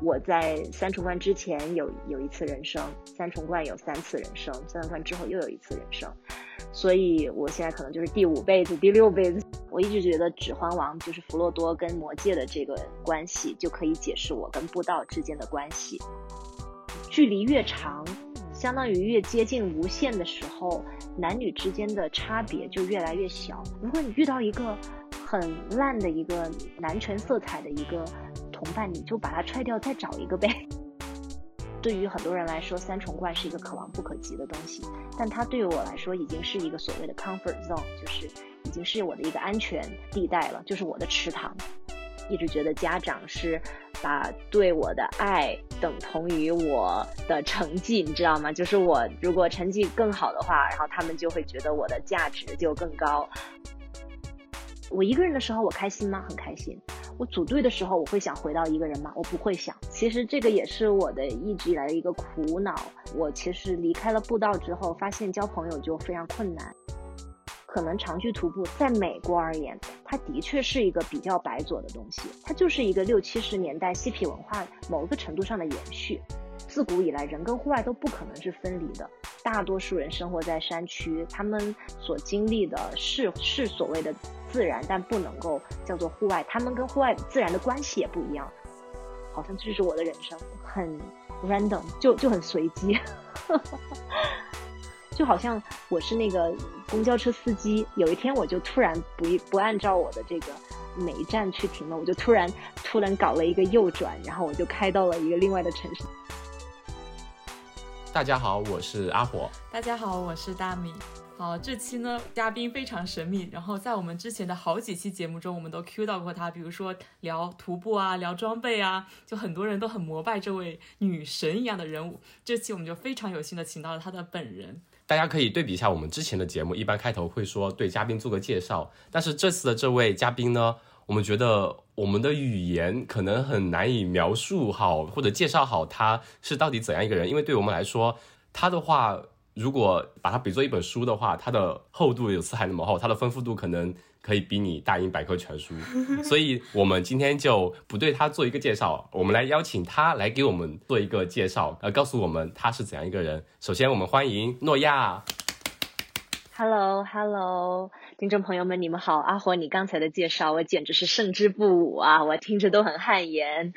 我在三重冠之前有有一次人生，三重冠有三次人生，三重冠之后又有一次人生，所以我现在可能就是第五辈子、第六辈子。我一直觉得《指环王》就是弗洛多跟魔戒的这个关系，就可以解释我跟布道之间的关系。距离越长，相当于越接近无限的时候，男女之间的差别就越来越小。如果你遇到一个很烂的一个男权色彩的一个。同伴，你就把它踹掉，再找一个呗。对于很多人来说，三重冠是一个可望不可及的东西，但它对于我来说已经是一个所谓的 comfort zone，就是已经是我的一个安全地带了，就是我的池塘。一直觉得家长是把对我的爱等同于我的成绩，你知道吗？就是我如果成绩更好的话，然后他们就会觉得我的价值就更高。我一个人的时候，我开心吗？很开心。我组队的时候，我会想回到一个人吗？我不会想。其实这个也是我的一直以来的一个苦恼。我其实离开了步道之后，发现交朋友就非常困难。可能长距徒步在美国而言，它的确是一个比较白左的东西，它就是一个六七十年代嬉皮文化某一个程度上的延续。自古以来，人跟户外都不可能是分离的。大多数人生活在山区，他们所经历的是是所谓的自然，但不能够叫做户外。他们跟户外自然的关系也不一样。好像这是我的人生，很 random，就就很随机，就好像我是那个公交车司机，有一天我就突然不不按照我的这个每一站去停了，我就突然突然搞了一个右转，然后我就开到了一个另外的城市。大家好，我是阿火。大家好，我是大米。好，这期呢，嘉宾非常神秘。然后在我们之前的好几期节目中，我们都 Q 到过他，比如说聊徒步啊，聊装备啊，就很多人都很膜拜这位女神一样的人物。这期我们就非常有幸的请到了他的本人。大家可以对比一下我们之前的节目，一般开头会说对嘉宾做个介绍，但是这次的这位嘉宾呢？我们觉得我们的语言可能很难以描述好或者介绍好他是到底怎样一个人，因为对我们来说，他的话如果把它比作一本书的话，它的厚度有四海那么厚，它的丰富度可能可以比你大英百科全书。所以我们今天就不对他做一个介绍，我们来邀请他来给我们做一个介绍，呃，告诉我们他是怎样一个人。首先，我们欢迎诺亚。Hello，Hello。听众朋友们，你们好！阿火，你刚才的介绍我简直是胜之不武啊，我听着都很汗颜。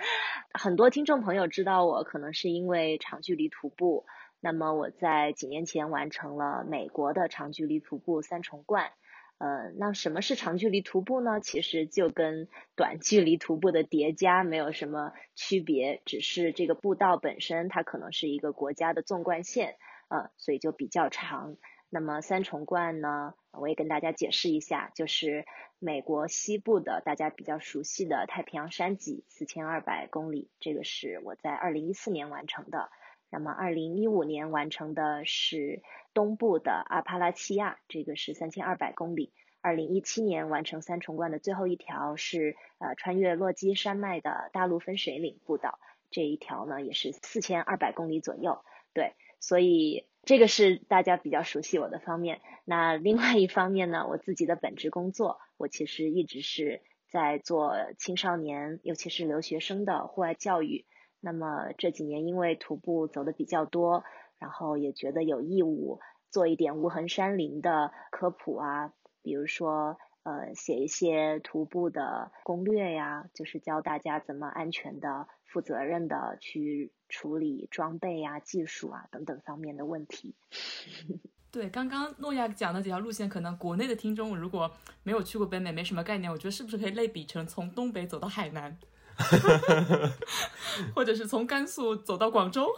很多听众朋友知道我，可能是因为长距离徒步。那么我在几年前完成了美国的长距离徒步三重冠。呃，那什么是长距离徒步呢？其实就跟短距离徒步的叠加没有什么区别，只是这个步道本身它可能是一个国家的纵贯线，呃，所以就比较长。那么三重冠呢，我也跟大家解释一下，就是美国西部的大家比较熟悉的太平洋山脊，四千二百公里，这个是我在二零一四年完成的。那么二零一五年完成的是东部的阿帕拉契亚，这个是三千二百公里。二零一七年完成三重冠的最后一条是呃穿越落基山脉的大陆分水岭步道，这一条呢也是四千二百公里左右。对，所以。这个是大家比较熟悉我的方面。那另外一方面呢，我自己的本职工作，我其实一直是在做青少年，尤其是留学生的户外教育。那么这几年因为徒步走的比较多，然后也觉得有义务做一点无痕山林的科普啊，比如说呃写一些徒步的攻略呀，就是教大家怎么安全的。负责任的去处理装备呀、技术啊等等方面的问题。对，刚刚诺亚讲的几条路线，可能国内的听众如果没有去过北美，没什么概念。我觉得是不是可以类比成从东北走到海南，或者是从甘肃走到广州？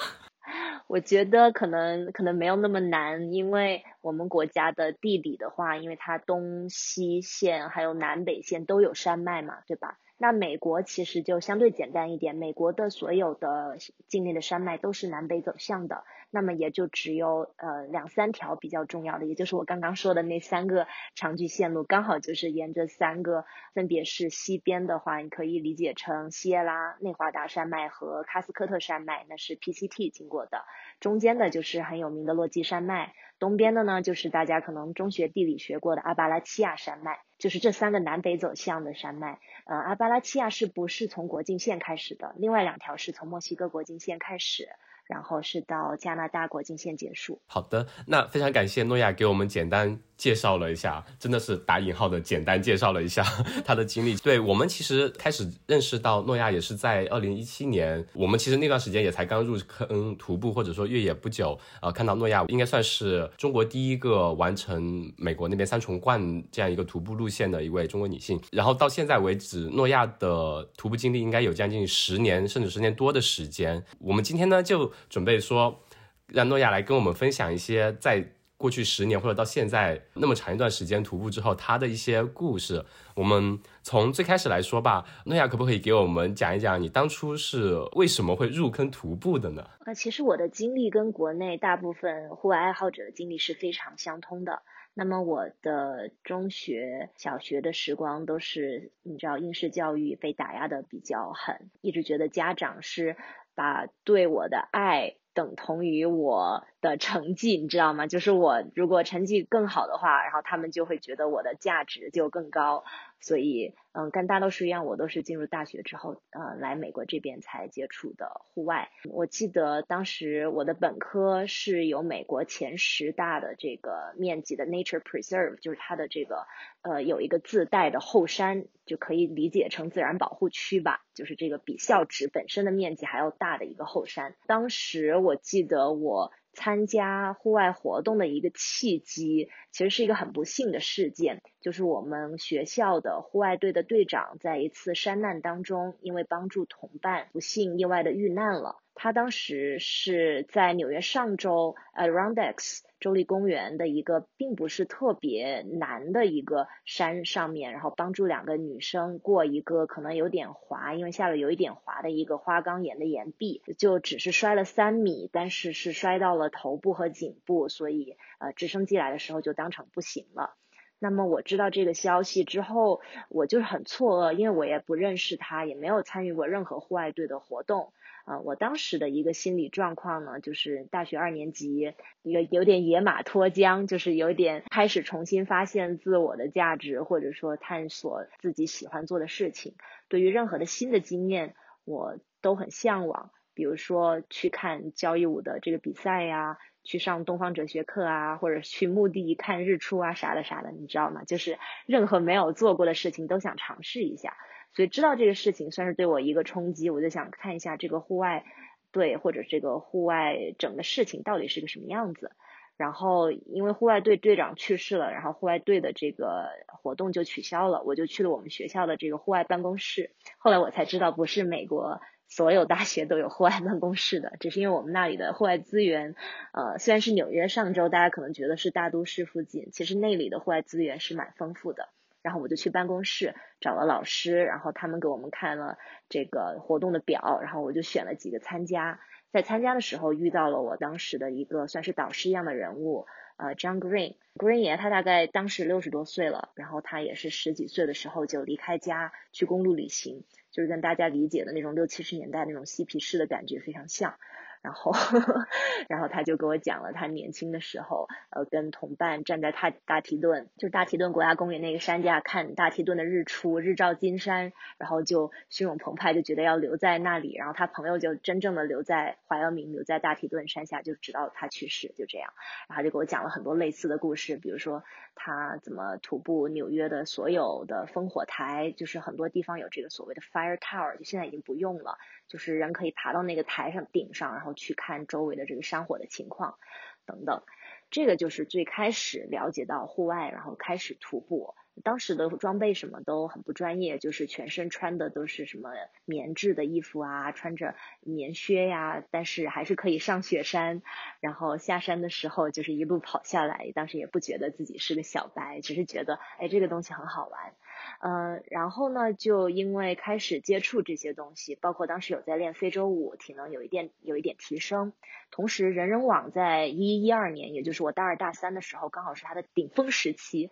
我觉得可能可能没有那么难，因为我们国家的地理的话，因为它东西线还有南北线都有山脉嘛，对吧？那美国其实就相对简单一点，美国的所有的境内的山脉都是南北走向的，那么也就只有呃两三条比较重要的，也就是我刚刚说的那三个长距线路，刚好就是沿着三个，分别是西边的话，你可以理解成西耶拉内华达山脉和喀斯科特山脉，那是 PCT 经过的，中间的就是很有名的落基山脉，东边的呢就是大家可能中学地理学过的阿巴拉契亚山脉。就是这三个南北走向的山脉。呃，阿巴拉契亚是不是从国境线开始的？另外两条是从墨西哥国境线开始。然后是到加拿大国境线结束。好的，那非常感谢诺亚给我们简单。介绍了一下，真的是打引号的简单介绍了一下 他的经历。对我们其实开始认识到诺亚也是在二零一七年，我们其实那段时间也才刚入坑徒步或者说越野不久，呃，看到诺亚应该算是中国第一个完成美国那边三重冠这样一个徒步路线的一位中国女性。然后到现在为止，诺亚的徒步经历应该有将近十年甚至十年多的时间。我们今天呢就准备说，让诺亚来跟我们分享一些在。过去十年或者到现在那么长一段时间徒步之后，他的一些故事，我们从最开始来说吧。诺亚可不可以给我们讲一讲你当初是为什么会入坑徒步的呢？呃，其实我的经历跟国内大部分户外爱好者的经历是非常相通的。那么我的中学、小学的时光都是你知道应试教育被打压的比较狠，一直觉得家长是把对我的爱。等同于我的成绩，你知道吗？就是我如果成绩更好的话，然后他们就会觉得我的价值就更高，所以。嗯，跟大多数一样，我都是进入大学之后，呃，来美国这边才接触的户外。我记得当时我的本科是有美国前十大的这个面积的 Nature Preserve，就是它的这个呃有一个自带的后山，就可以理解成自然保护区吧，就是这个比校址本身的面积还要大的一个后山。当时我记得我。参加户外活动的一个契机，其实是一个很不幸的事件，就是我们学校的户外队的队长在一次山难当中，因为帮助同伴，不幸意外的遇难了。他当时是在纽约上州，呃，Rondex 州立公园的一个并不是特别难的一个山上面，然后帮助两个女生过一个可能有点滑，因为下了有一点滑的一个花岗岩的岩壁，就只是摔了三米，但是是摔到了头部和颈部，所以呃直升机来的时候就当场不行了。那么我知道这个消息之后，我就是很错愕，因为我也不认识他，也没有参与过任何户外队的活动。啊，我当时的一个心理状况呢，就是大学二年级，有有点野马脱缰，就是有点开始重新发现自我的价值，或者说探索自己喜欢做的事情。对于任何的新的经验，我都很向往。比如说去看交谊舞的这个比赛呀，去上东方哲学课啊，或者去墓地看日出啊，啥的啥的，你知道吗？就是任何没有做过的事情都想尝试一下。所以知道这个事情算是对我一个冲击，我就想看一下这个户外队或者这个户外整个事情到底是个什么样子。然后因为户外队队长去世了，然后户外队的这个活动就取消了，我就去了我们学校的这个户外办公室。后来我才知道，不是美国所有大学都有户外办公室的，只是因为我们那里的户外资源，呃，虽然是纽约上周，大家可能觉得是大都市附近，其实那里的户外资源是蛮丰富的。然后我就去办公室找了老师，然后他们给我们看了这个活动的表，然后我就选了几个参加。在参加的时候遇到了我当时的一个算是导师一样的人物，呃，John Green。Green 爷他大概当时六十多岁了，然后他也是十几岁的时候就离开家去公路旅行，就是跟大家理解的那种六七十年代那种嬉皮士的感觉非常像。然后，然后他就给我讲了他年轻的时候，呃，跟同伴站在大大提顿，就是大提顿国家公园那个山架看大提顿的日出，日照金山，然后就汹涌澎湃，就觉得要留在那里。然后他朋友就真正的留在怀俄明，留在大提顿山下，就直到他去世，就这样。然后就给我讲了很多类似的故事，比如说他怎么徒步纽约的所有的烽火台，就是很多地方有这个所谓的 fire tower，就现在已经不用了。就是人可以爬到那个台上顶上，然后去看周围的这个山火的情况，等等。这个就是最开始了解到户外，然后开始徒步。当时的装备什么都很不专业，就是全身穿的都是什么棉质的衣服啊，穿着棉靴呀，但是还是可以上雪山。然后下山的时候就是一路跑下来，当时也不觉得自己是个小白，只是觉得哎这个东西很好玩。嗯，然后呢，就因为开始接触这些东西，包括当时有在练非洲舞，体能有一点有一点提升。同时，人人网在一一二年，也就是我大二大三的时候，刚好是它的顶峰时期，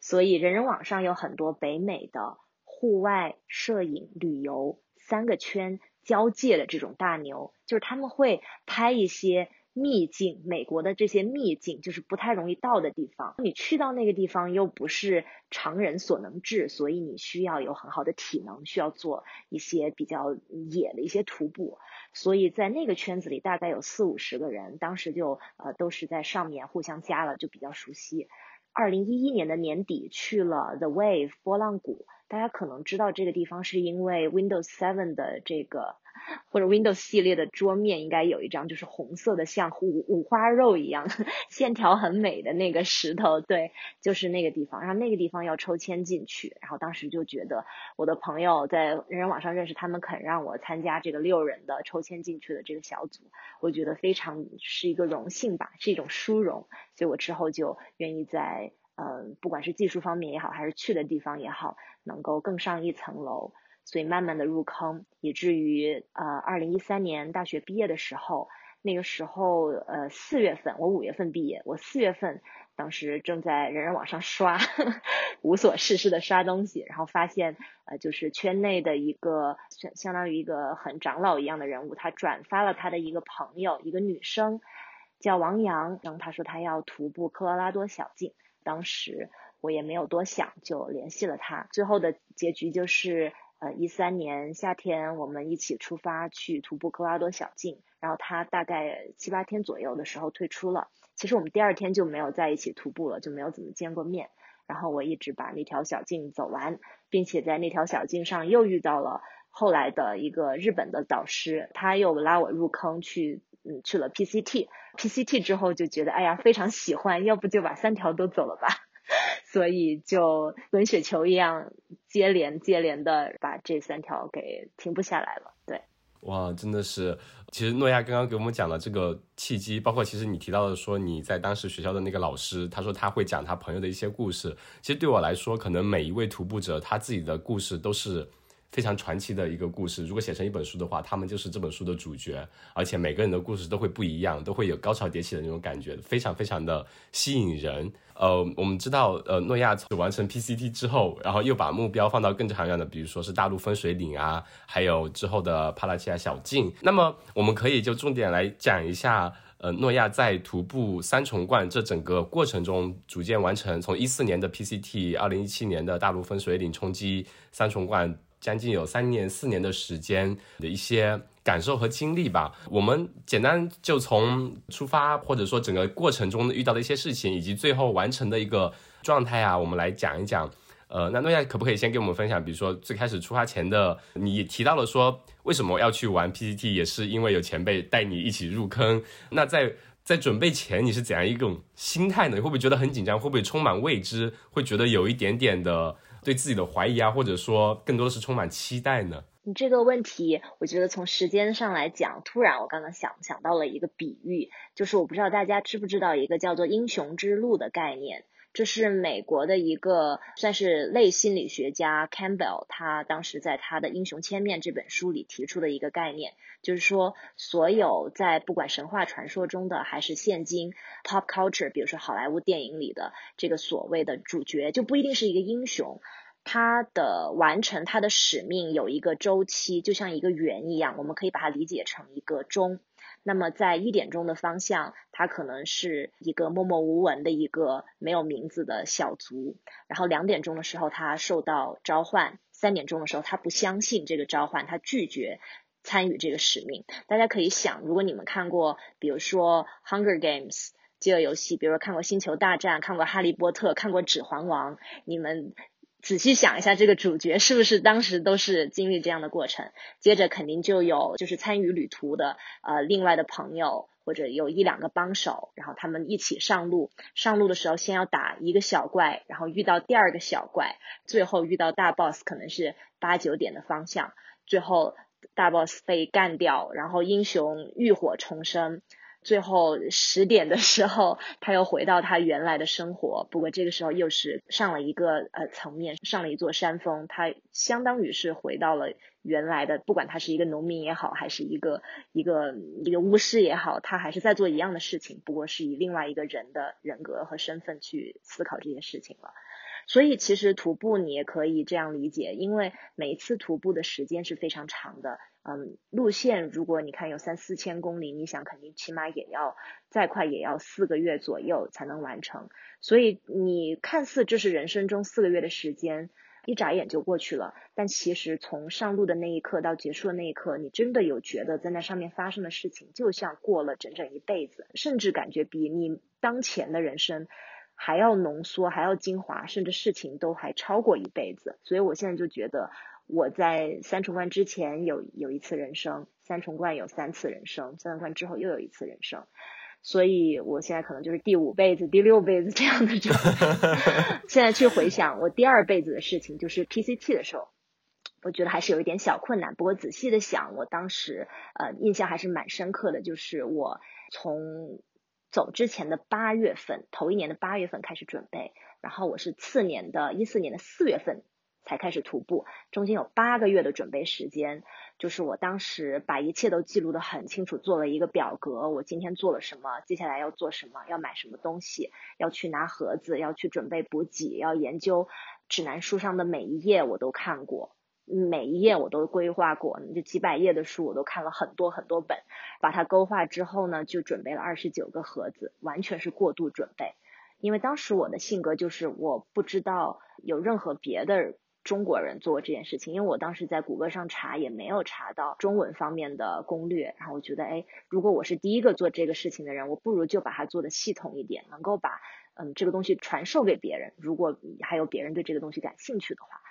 所以人人网上有很多北美的户外摄影旅游三个圈交界的这种大牛，就是他们会拍一些秘境，美国的这些秘境就是不太容易到的地方。你去到那个地方又不是常人所能至，所以你需要有很好的体能，需要做一些比较野的一些徒步。所以在那个圈子里，大概有四五十个人，当时就呃都是在上面互相加了，就比较熟悉。二零一一年的年底去了 The Wave 波浪谷，大家可能知道这个地方是因为 Windows Seven 的这个。或者 Windows 系列的桌面应该有一张，就是红色的，像五五花肉一样，线条很美的那个石头，对，就是那个地方。然后那个地方要抽签进去，然后当时就觉得我的朋友在人人网上认识他们，肯让我参加这个六人的抽签进去的这个小组，我觉得非常是一个荣幸吧，是一种殊荣。所以我之后就愿意在呃，不管是技术方面也好，还是去的地方也好，能够更上一层楼。所以慢慢的入坑，以至于呃，二零一三年大学毕业的时候，那个时候呃四月份，我五月份毕业，我四月份当时正在人人网上刷，无所事事的刷东西，然后发现呃就是圈内的一个相相当于一个很长老一样的人物，他转发了他的一个朋友，一个女生叫王阳，然后他说他要徒步科罗拉多小径，当时我也没有多想，就联系了他，最后的结局就是。呃，一三年夏天，我们一起出发去徒步科拉多小径，然后他大概七八天左右的时候退出了。其实我们第二天就没有在一起徒步了，就没有怎么见过面。然后我一直把那条小径走完，并且在那条小径上又遇到了后来的一个日本的导师，他又拉我入坑去，嗯，去了 PCT。PCT 之后就觉得，哎呀，非常喜欢，要不就把三条都走了吧。所以就滚雪球一样接连接连的把这三条给停不下来了。对，哇，真的是，其实诺亚刚刚给我们讲的这个契机，包括其实你提到的说你在当时学校的那个老师，他说他会讲他朋友的一些故事。其实对我来说，可能每一位徒步者他自己的故事都是。非常传奇的一个故事，如果写成一本书的话，他们就是这本书的主角，而且每个人的故事都会不一样，都会有高潮迭起的那种感觉，非常非常的吸引人。呃，我们知道，呃，诺亚完成 PCT 之后，然后又把目标放到更长远的，比如说是大陆分水岭啊，还有之后的帕拉契亚小径。那么，我们可以就重点来讲一下，呃，诺亚在徒步三重冠这整个过程中，逐渐完成从一四年的 PCT，二零一七年的大陆分水岭冲击三重冠。将近有三年、四年的时间的一些感受和经历吧。我们简单就从出发，或者说整个过程中遇到的一些事情，以及最后完成的一个状态啊，我们来讲一讲。呃，那诺亚可不可以先给我们分享，比如说最开始出发前的，你提到了说为什么要去玩 PPT，也是因为有前辈带你一起入坑。那在在准备前，你是怎样一种心态呢？你会不会觉得很紧张？会不会充满未知？会觉得有一点点的？对自己的怀疑啊，或者说更多的是充满期待呢？你这个问题，我觉得从时间上来讲，突然我刚刚想想到了一个比喻，就是我不知道大家知不知道一个叫做“英雄之路”的概念。这是美国的一个算是类心理学家 Campbell，他当时在他的《英雄千面》这本书里提出的一个概念，就是说，所有在不管神话传说中的，还是现今 pop culture，比如说好莱坞电影里的这个所谓的主角，就不一定是一个英雄，他的完成他的使命有一个周期，就像一个圆一样，我们可以把它理解成一个钟。那么在一点钟的方向，它可能是一个默默无闻的一个没有名字的小卒。然后两点钟的时候，他受到召唤；三点钟的时候，他不相信这个召唤，他拒绝参与这个使命。大家可以想，如果你们看过，比如说《Hunger Games》饥饿游戏，比如说看过《星球大战》，看过《哈利波特》，看过《指环王》，你们。仔细想一下，这个主角是不是当时都是经历这样的过程？接着肯定就有就是参与旅途的呃另外的朋友，或者有一两个帮手，然后他们一起上路。上路的时候先要打一个小怪，然后遇到第二个小怪，最后遇到大 boss，可能是八九点的方向，最后大 boss 被干掉，然后英雄浴火重生。最后十点的时候，他又回到他原来的生活。不过这个时候又是上了一个呃层面，上了一座山峰。他相当于是回到了原来的，不管他是一个农民也好，还是一个一个一个巫师也好，他还是在做一样的事情，不过是以另外一个人的人格和身份去思考这些事情了。所以其实徒步你也可以这样理解，因为每一次徒步的时间是非常长的。嗯，路线如果你看有三四千公里，你想肯定起码也要再快也要四个月左右才能完成。所以你看似这是人生中四个月的时间，一眨眼就过去了。但其实从上路的那一刻到结束的那一刻，你真的有觉得在那上面发生的事情，就像过了整整一辈子，甚至感觉比你当前的人生还要浓缩、还要精华，甚至事情都还超过一辈子。所以我现在就觉得。我在三重冠之前有有一次人生，三重冠有三次人生，三重冠之后又有一次人生，所以我现在可能就是第五辈子、第六辈子这样的状态。现在去回想我第二辈子的事情，就是 PCT 的时候，我觉得还是有一点小困难。不过仔细的想，我当时呃印象还是蛮深刻的，就是我从走之前的八月份，头一年的八月份开始准备，然后我是次年的一四年的四月份。才开始徒步，中间有八个月的准备时间，就是我当时把一切都记录的很清楚，做了一个表格，我今天做了什么，接下来要做什么，要买什么东西，要去拿盒子，要去准备补给，要研究指南书上的每一页我都看过，每一页我都规划过，就几百页的书我都看了很多很多本，把它勾画之后呢，就准备了二十九个盒子，完全是过度准备，因为当时我的性格就是我不知道有任何别的。中国人做这件事情，因为我当时在谷歌上查也没有查到中文方面的攻略，然后我觉得，哎，如果我是第一个做这个事情的人，我不如就把它做的系统一点，能够把嗯这个东西传授给别人。如果还有别人对这个东西感兴趣的话，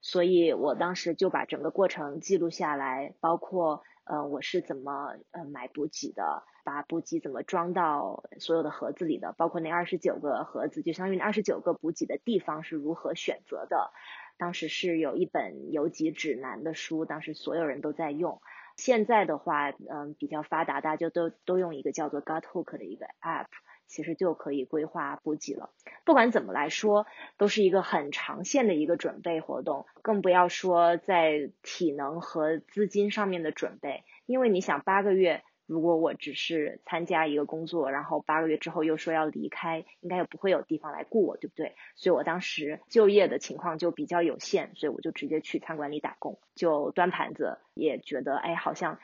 所以我当时就把整个过程记录下来，包括呃我是怎么呃买补给的，把补给怎么装到所有的盒子里的，包括那二十九个盒子，就相当于那二十九个补给的地方是如何选择的。当时是有一本游记指南的书，当时所有人都在用。现在的话，嗯，比较发达，大家就都都用一个叫做 Guthook 的一个 app，其实就可以规划补给了。不管怎么来说，都是一个很长线的一个准备活动，更不要说在体能和资金上面的准备，因为你想八个月。如果我只是参加一个工作，然后八个月之后又说要离开，应该也不会有地方来雇我，对不对？所以我当时就业的情况就比较有限，所以我就直接去餐馆里打工，就端盘子，也觉得哎，好像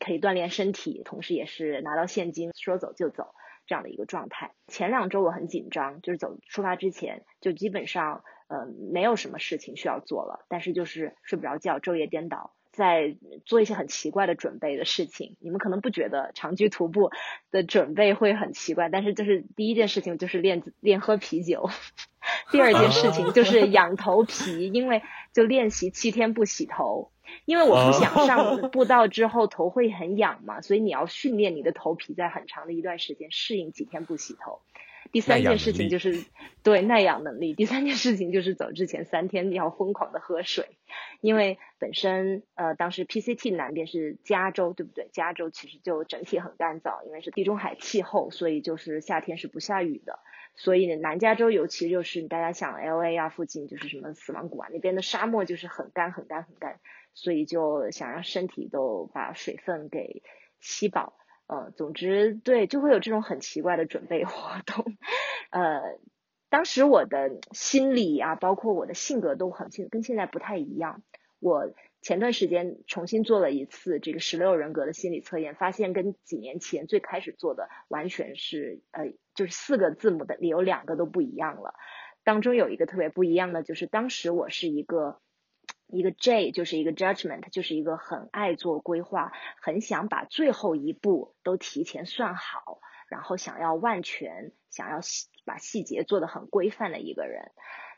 可以锻炼身体，同时也是拿到现金，说走就走这样的一个状态。前两周我很紧张，就是走出发之前就基本上呃没有什么事情需要做了，但是就是睡不着觉，昼夜颠倒。在做一些很奇怪的准备的事情，你们可能不觉得长居徒步的准备会很奇怪，但是就是第一件事情就是练练喝啤酒，第二件事情就是养头皮，因为就练习七天不洗头，因为我不想上步道之后头会很痒嘛，所以你要训练你的头皮在很长的一段时间适应几天不洗头。第三件事情就是对耐氧能力。第三件事情就是走之前三天要疯狂的喝水，因为本身呃当时 PCT 南边是加州，对不对？加州其实就整体很干燥，因为是地中海气候，所以就是夏天是不下雨的。所以南加州尤其就是大家想 LA 啊附近就是什么死亡谷啊那边的沙漠就是很干很干很干，所以就想让身体都把水分给吸饱。呃，总之对，就会有这种很奇怪的准备活动。呃，当时我的心理啊，包括我的性格都很跟现在不太一样。我前段时间重新做了一次这个十六人格的心理测验，发现跟几年前最开始做的完全是呃，就是四个字母的里有两个都不一样了。当中有一个特别不一样的，就是当时我是一个。一个 J 就是一个 judgment，就是一个很爱做规划，很想把最后一步都提前算好，然后想要万全，想要细把细节做得很规范的一个人。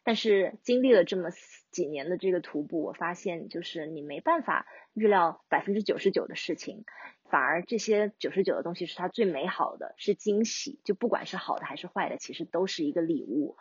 但是经历了这么几年的这个徒步，我发现就是你没办法预料百分之九十九的事情，反而这些九十九的东西是它最美好的，是惊喜。就不管是好的还是坏的，其实都是一个礼物。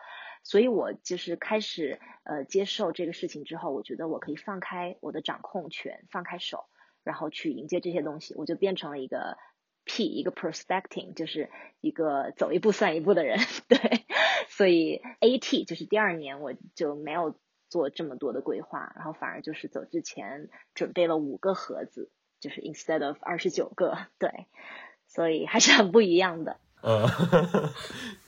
所以我就是开始呃接受这个事情之后，我觉得我可以放开我的掌控权，放开手，然后去迎接这些东西，我就变成了一个 P，一个 prospecting，就是一个走一步算一步的人。对，所以 AT 就是第二年我就没有做这么多的规划，然后反而就是走之前准备了五个盒子，就是 instead of 二十九个。对，所以还是很不一样的。呃，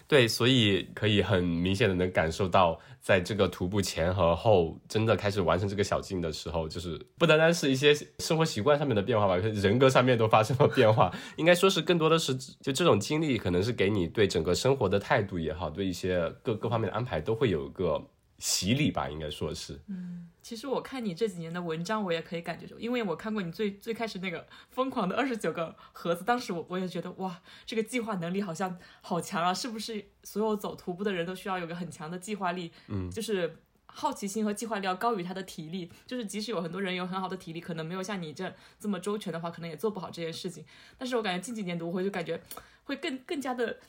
对，所以可以很明显的能感受到，在这个徒步前和后，真的开始完成这个小径的时候，就是不单单是一些生活习惯上面的变化吧，人格上面都发生了变化。应该说是更多的是，就这种经历，可能是给你对整个生活的态度也好，对一些各各方面的安排都会有一个。洗礼吧，应该说是。嗯，其实我看你这几年的文章，我也可以感觉出，因为我看过你最最开始那个疯狂的二十九个盒子，当时我我也觉得哇，这个计划能力好像好强啊！是不是所有走徒步的人都需要有个很强的计划力？嗯，就是好奇心和计划力要高于他的体力。就是即使有很多人有很好的体力，可能没有像你这这么周全的话，可能也做不好这件事情。但是我感觉近几年读会就感觉会更更加的。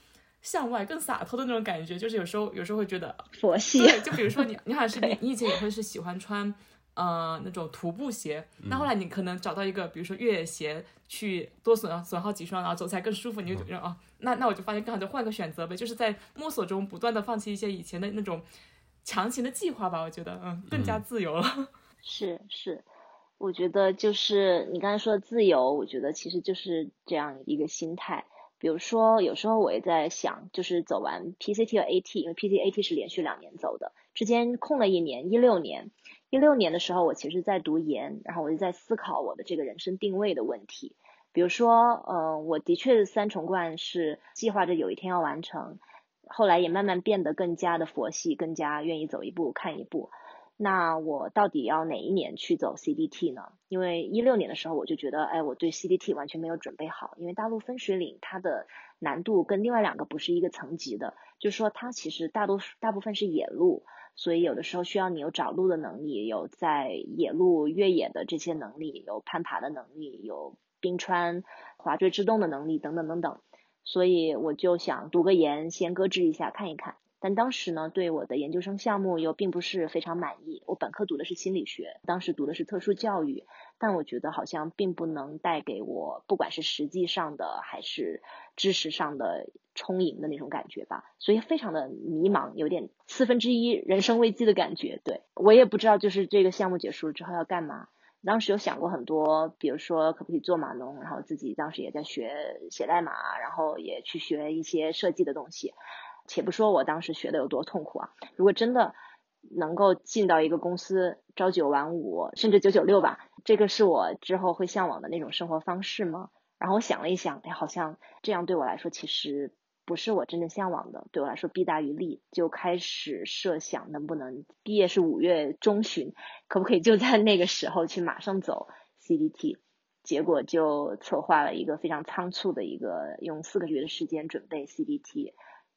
向外更洒脱的那种感觉，就是有时候有时候会觉得佛系。对，就比如说你，你好像是你，你以前也会是喜欢穿，呃，那种徒步鞋。那后来你可能找到一个，比如说越野鞋，去多损损耗几双，然后走起来更舒服，你就觉得哦，那那我就发现更好，就换个选择呗。就是在摸索中不断的放弃一些以前的那种强行的计划吧。我觉得，嗯，更加自由了。是是，我觉得就是你刚才说的自由，我觉得其实就是这样一个心态。比如说，有时候我也在想，就是走完 PCT 和 AT，因为 PCT、AT 是连续两年走的，之间空了一年，一六年。一六年的时候，我其实在读研，然后我就在思考我的这个人生定位的问题。比如说，嗯，我的确三重冠是计划着有一天要完成，后来也慢慢变得更加的佛系，更加愿意走一步看一步。那我到底要哪一年去走 CDT 呢？因为一六年的时候我就觉得，哎，我对 CDT 完全没有准备好，因为大陆分水岭它的难度跟另外两个不是一个层级的，就是说它其实大多大部分是野路，所以有的时候需要你有找路的能力，有在野路越野的这些能力，有攀爬的能力，有冰川滑坠制动的能力等等等等，所以我就想读个研，先搁置一下看一看。但当时呢，对我的研究生项目又并不是非常满意。我本科读的是心理学，当时读的是特殊教育，但我觉得好像并不能带给我，不管是实际上的还是知识上的充盈的那种感觉吧。所以非常的迷茫，有点四分之一人生危机的感觉。对我也不知道，就是这个项目结束了之后要干嘛。当时有想过很多，比如说可不可以做码农，然后自己当时也在学写代码，然后也去学一些设计的东西。且不说我当时学的有多痛苦啊！如果真的能够进到一个公司，朝九晚五，甚至九九六吧，这个是我之后会向往的那种生活方式吗？然后我想了一想，哎，好像这样对我来说其实不是我真正向往的，对我来说弊大于利，就开始设想能不能毕业是五月中旬，可不可以就在那个时候去马上走 CDT？结果就策划了一个非常仓促的一个，用四个月的时间准备 CDT。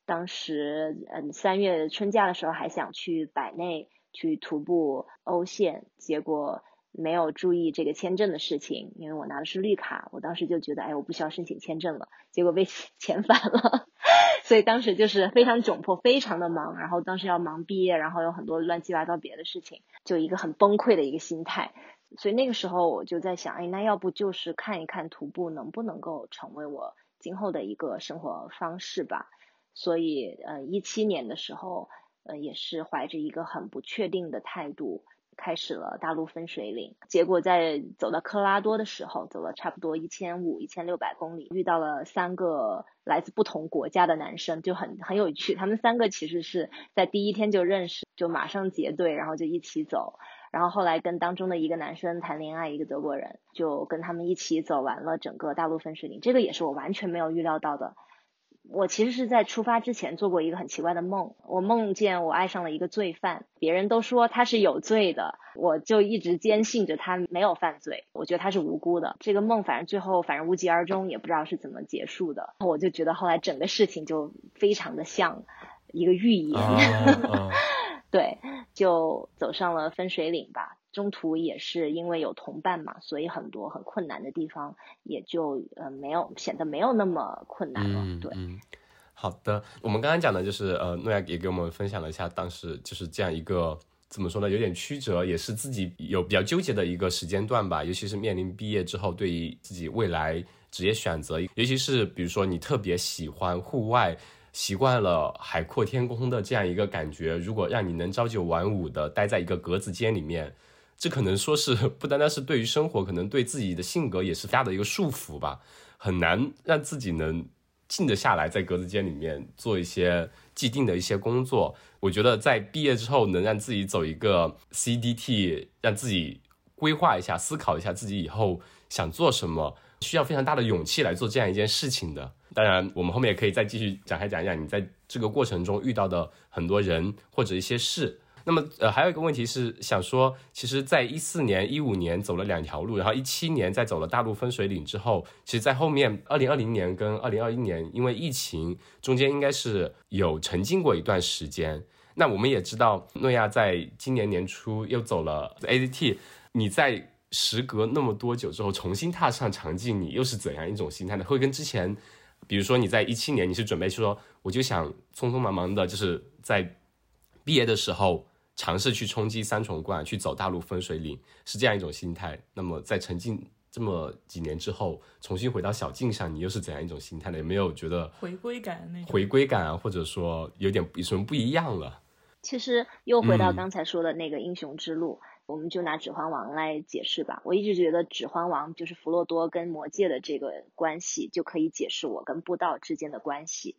当时，嗯，三月春假的时候还想去百内去徒步欧线，结果没有注意这个签证的事情，因为我拿的是绿卡，我当时就觉得，哎，我不需要申请签证了，结果被 遣返了，所以当时就是非常窘迫，非常的忙，然后当时要忙毕业，然后有很多乱七八糟别的事情，就一个很崩溃的一个心态，所以那个时候我就在想，哎，那要不就是看一看徒步能不能够成为我今后的一个生活方式吧。所以，呃，一七年的时候，呃，也是怀着一个很不确定的态度，开始了大陆分水岭。结果在走到科拉多的时候，走了差不多一千五、一千六百公里，遇到了三个来自不同国家的男生，就很很有趣。他们三个其实是在第一天就认识，就马上结队，然后就一起走。然后后来跟当中的一个男生谈恋爱，一个德国人，就跟他们一起走完了整个大陆分水岭。这个也是我完全没有预料到的。我其实是在出发之前做过一个很奇怪的梦，我梦见我爱上了一个罪犯，别人都说他是有罪的，我就一直坚信着他没有犯罪，我觉得他是无辜的。这个梦反正最后反正无疾而终，也不知道是怎么结束的。我就觉得后来整个事情就非常的像一个预言，对，就走上了分水岭吧。中途也是因为有同伴嘛，所以很多很困难的地方也就呃没有显得没有那么困难了。对，好的，我们刚刚讲的就是呃诺亚也给我们分享了一下当时就是这样一个怎么说呢，有点曲折，也是自己有比较纠结的一个时间段吧。尤其是面临毕业之后，对于自己未来职业选择，尤其是比如说你特别喜欢户外，习惯了海阔天空的这样一个感觉，如果让你能朝九晚五的待在一个格子间里面。这可能说是不单单是对于生活，可能对自己的性格也是大的一个束缚吧，很难让自己能静得下来，在格子间里面做一些既定的一些工作。我觉得在毕业之后能让自己走一个 CDT，让自己规划一下、思考一下自己以后想做什么，需要非常大的勇气来做这样一件事情的。当然，我们后面也可以再继续展开讲一讲你在这个过程中遇到的很多人或者一些事。那么，呃，还有一个问题是想说，其实，在一四年、一五年走了两条路，然后一七年再走了大陆分水岭之后，其实，在后面二零二零年跟二零二一年，因为疫情中间应该是有沉浸过一段时间。那我们也知道，诺亚在今年年初又走了 AZT，你在时隔那么多久之后重新踏上场景，你又是怎样一种心态呢？会跟之前，比如说你在一七年，你是准备说，我就想匆匆忙忙的，就是在毕业的时候。尝试去冲击三重冠，去走大陆分水岭，是这样一种心态。那么在沉浸这么几年之后，重新回到小径上，你又是怎样一种心态呢？有没有觉得回归感那回归感啊，或者说有点有什么不一样了？其实又回到刚才说的那个英雄之路，我们就拿指环王来解释吧。我一直觉得指环王就是弗洛多跟魔戒的这个关系，就可以解释我跟布道之间的关系。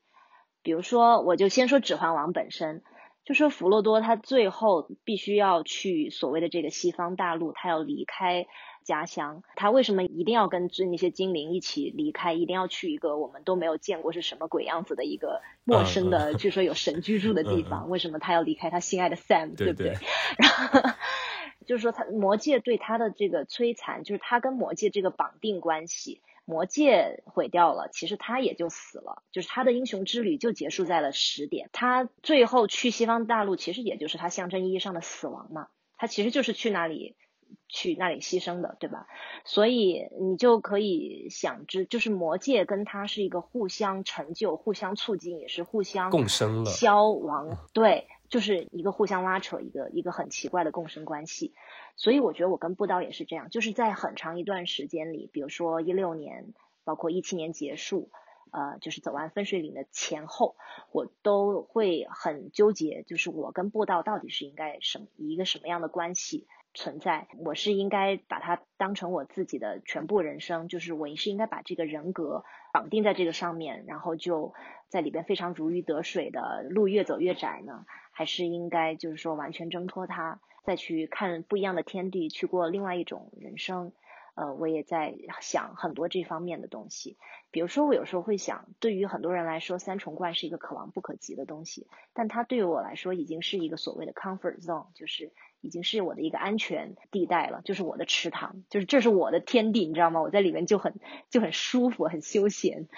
比如说，我就先说指环王本身。就说弗洛多他最后必须要去所谓的这个西方大陆，他要离开家乡。他为什么一定要跟那些精灵一起离开？一定要去一个我们都没有见过是什么鬼样子的一个陌生的，据说有神居住的地方？为什么他要离开他心爱的 Sam？对不对？然后就是说，他魔界对他的这个摧残，就是他跟魔界这个绑定关系。魔戒毁掉了，其实他也就死了，就是他的英雄之旅就结束在了十点。他最后去西方大陆，其实也就是他象征意义上的死亡嘛。他其实就是去那里，去那里牺牲的，对吧？所以你就可以想知，就是魔戒跟他是一个互相成就、互相促进，也是互相共生了消亡。对，就是一个互相拉扯，一个一个很奇怪的共生关系。所以我觉得我跟布道也是这样，就是在很长一段时间里，比如说一六年，包括一七年结束，呃，就是走完分水岭的前后，我都会很纠结，就是我跟布道到底是应该什么一个什么样的关系存在？我是应该把它当成我自己的全部人生，就是我是应该把这个人格绑定在这个上面，然后就在里边非常如鱼得水的路越走越窄呢？还是应该就是说完全挣脱它？再去看不一样的天地，去过另外一种人生，呃，我也在想很多这方面的东西。比如说，我有时候会想，对于很多人来说，三重冠是一个可望不可及的东西，但它对于我来说，已经是一个所谓的 comfort zone，就是。已经是我的一个安全地带了，就是我的池塘，就是这是我的天地，你知道吗？我在里面就很就很舒服，很休闲。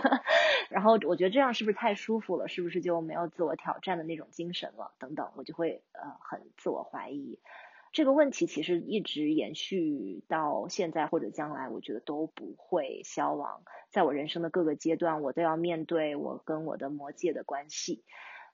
然后我觉得这样是不是太舒服了？是不是就没有自我挑战的那种精神了？等等，我就会呃很自我怀疑。这个问题其实一直延续到现在或者将来，我觉得都不会消亡。在我人生的各个阶段，我都要面对我跟我的魔戒的关系。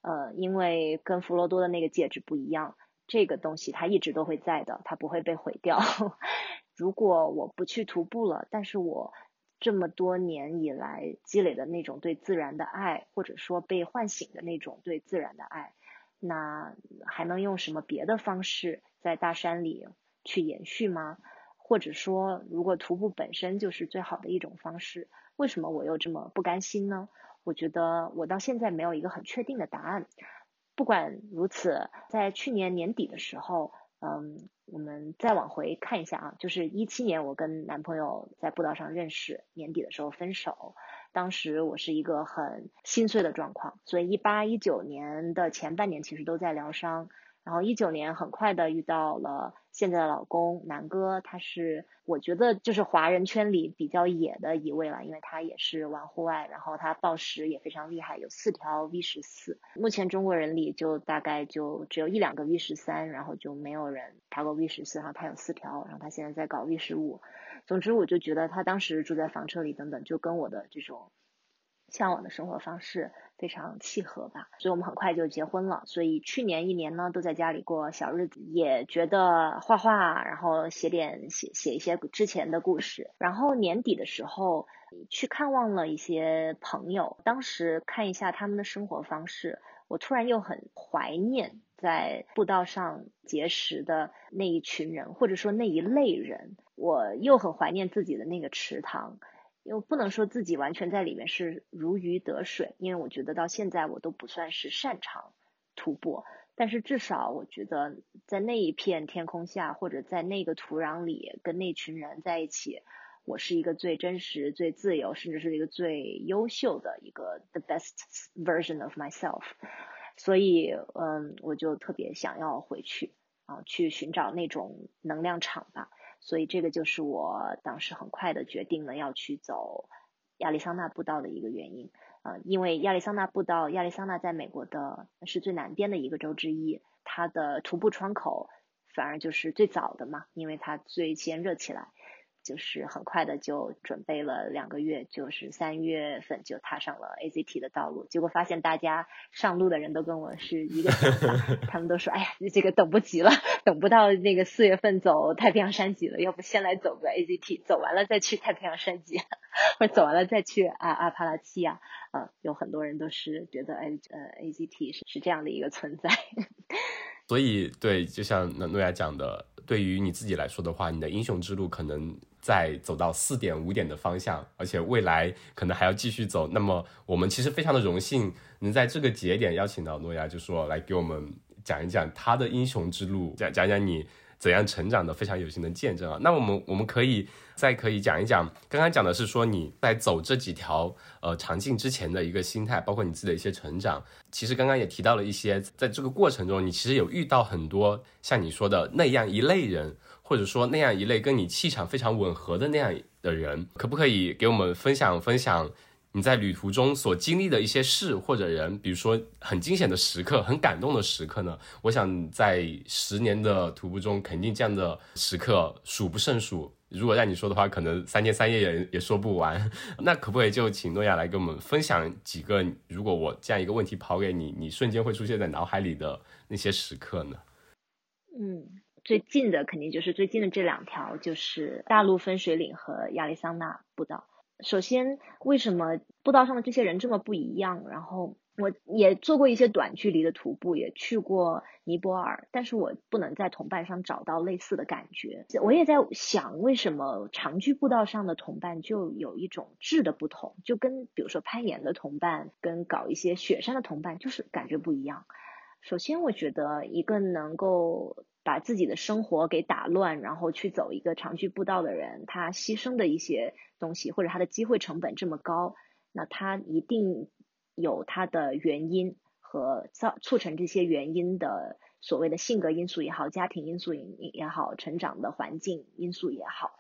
呃，因为跟弗罗多的那个戒指不一样。这个东西它一直都会在的，它不会被毁掉。如果我不去徒步了，但是我这么多年以来积累的那种对自然的爱，或者说被唤醒的那种对自然的爱，那还能用什么别的方式在大山里去延续吗？或者说，如果徒步本身就是最好的一种方式，为什么我又这么不甘心呢？我觉得我到现在没有一个很确定的答案。不管如此，在去年年底的时候，嗯，我们再往回看一下啊，就是一七年我跟男朋友在步道上认识，年底的时候分手，当时我是一个很心碎的状况，所以一八一九年的前半年其实都在疗伤。然后一九年很快的遇到了现在的老公南哥，他是我觉得就是华人圈里比较野的一位了，因为他也是玩户外，然后他暴食也非常厉害，有四条 V 十四。目前中国人里就大概就只有一两个 V 十三，然后就没有人爬过 V 十四，然后他有四条，然后他现在在搞 V 十五。总之我就觉得他当时住在房车里等等，就跟我的这种向往的生活方式。非常契合吧，所以我们很快就结婚了。所以去年一年呢，都在家里过小日子，也觉得画画，然后写点写写一些之前的故事。然后年底的时候去看望了一些朋友，当时看一下他们的生活方式，我突然又很怀念在步道上结识的那一群人，或者说那一类人。我又很怀念自己的那个池塘。又不能说自己完全在里面是如鱼得水，因为我觉得到现在我都不算是擅长徒步，但是至少我觉得在那一片天空下，或者在那个土壤里，跟那群人在一起，我是一个最真实、最自由，甚至是一个最优秀的一个 the best version of myself。所以，嗯，我就特别想要回去啊，去寻找那种能量场吧。所以这个就是我当时很快的决定了要去走亚利桑那步道的一个原因，呃，因为亚利桑那步道，亚利桑那在美国的是最南边的一个州之一，它的徒步窗口反而就是最早的嘛，因为它最先热起来。就是很快的就准备了两个月，就是三月份就踏上了 AZT 的道路。结果发现大家上路的人都跟我是一个想法，他们都说：“哎呀，这个等不及了，等不到那个四月份走太平洋山脊了，要不先来走个 AZT，走完了再去太平洋山脊，或者走完了再去阿阿帕拉契亚。”呃，有很多人都是觉得，哎，呃，AZT 是是这样的一个存在。所以，对，就像诺诺亚讲的，对于你自己来说的话，你的英雄之路可能。再走到四点五点的方向，而且未来可能还要继续走。那么我们其实非常的荣幸能在这个节点邀请到诺亚，就说来给我们讲一讲他的英雄之路，讲讲讲你怎样成长的，非常有幸的见证啊。那我们我们可以再可以讲一讲，刚刚讲的是说你在走这几条呃长径之前的一个心态，包括你自己的一些成长。其实刚刚也提到了一些，在这个过程中，你其实有遇到很多像你说的那样一类人。或者说那样一类跟你气场非常吻合的那样的人，可不可以给我们分享分享你在旅途中所经历的一些事或者人？比如说很惊险的时刻、很感动的时刻呢？我想在十年的徒步中，肯定这样的时刻数不胜数。如果让你说的话，可能三天三夜也也说不完。那可不可以就请诺亚来跟我们分享几个？如果我这样一个问题抛给你，你瞬间会出现在脑海里的那些时刻呢？嗯。最近的肯定就是最近的这两条，就是大陆分水岭和亚利桑那步道。首先，为什么步道上的这些人这么不一样？然后我也做过一些短距离的徒步，也去过尼泊尔，但是我不能在同伴上找到类似的感觉。我也在想，为什么长距步道上的同伴就有一种质的不同？就跟比如说攀岩的同伴，跟搞一些雪山的同伴，就是感觉不一样。首先，我觉得一个能够。把自己的生活给打乱，然后去走一个长距步道的人，他牺牲的一些东西，或者他的机会成本这么高，那他一定有他的原因和造促成这些原因的所谓的性格因素也好，家庭因素也也好，成长的环境因素也好，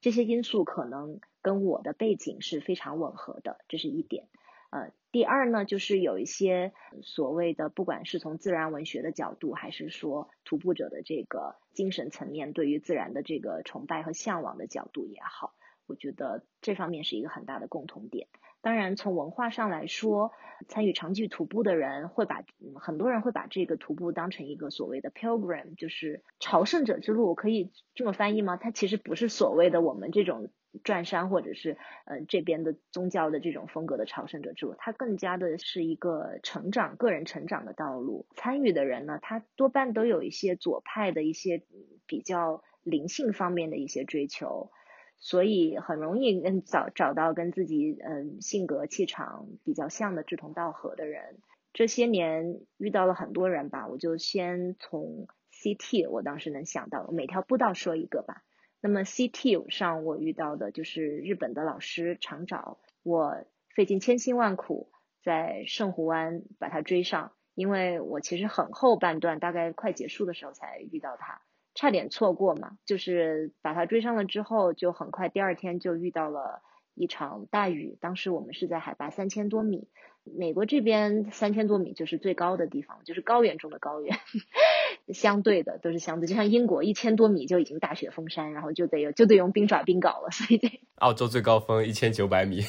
这些因素可能跟我的背景是非常吻合的，这是一点。呃，第二呢，就是有一些所谓的，不管是从自然文学的角度，还是说徒步者的这个精神层面对于自然的这个崇拜和向往的角度也好，我觉得这方面是一个很大的共同点。当然，从文化上来说，参与长距徒步的人会把很多人会把这个徒步当成一个所谓的 pilgrim，就是朝圣者之路，可以这么翻译吗？它其实不是所谓的我们这种。转山或者是呃这边的宗教的这种风格的朝圣者之路，它更加的是一个成长、个人成长的道路。参与的人呢，他多半都有一些左派的一些比较灵性方面的一些追求，所以很容易跟找找到跟自己嗯性格气场比较像的志同道合的人。这些年遇到了很多人吧，我就先从 CT 我当时能想到，每条步道说一个吧。那么 CT 上我遇到的就是日本的老师长沼，我费尽千辛万苦在圣湖湾把他追上，因为我其实很后半段，大概快结束的时候才遇到他，差点错过嘛。就是把他追上了之后，就很快第二天就遇到了一场大雨，当时我们是在海拔三千多米。美国这边三千多米就是最高的地方，就是高原中的高原，相对的都是相对，就像英国一千多米就已经大雪封山，然后就得有就得用冰爪冰镐了，所以得。澳洲最高峰一千九百米，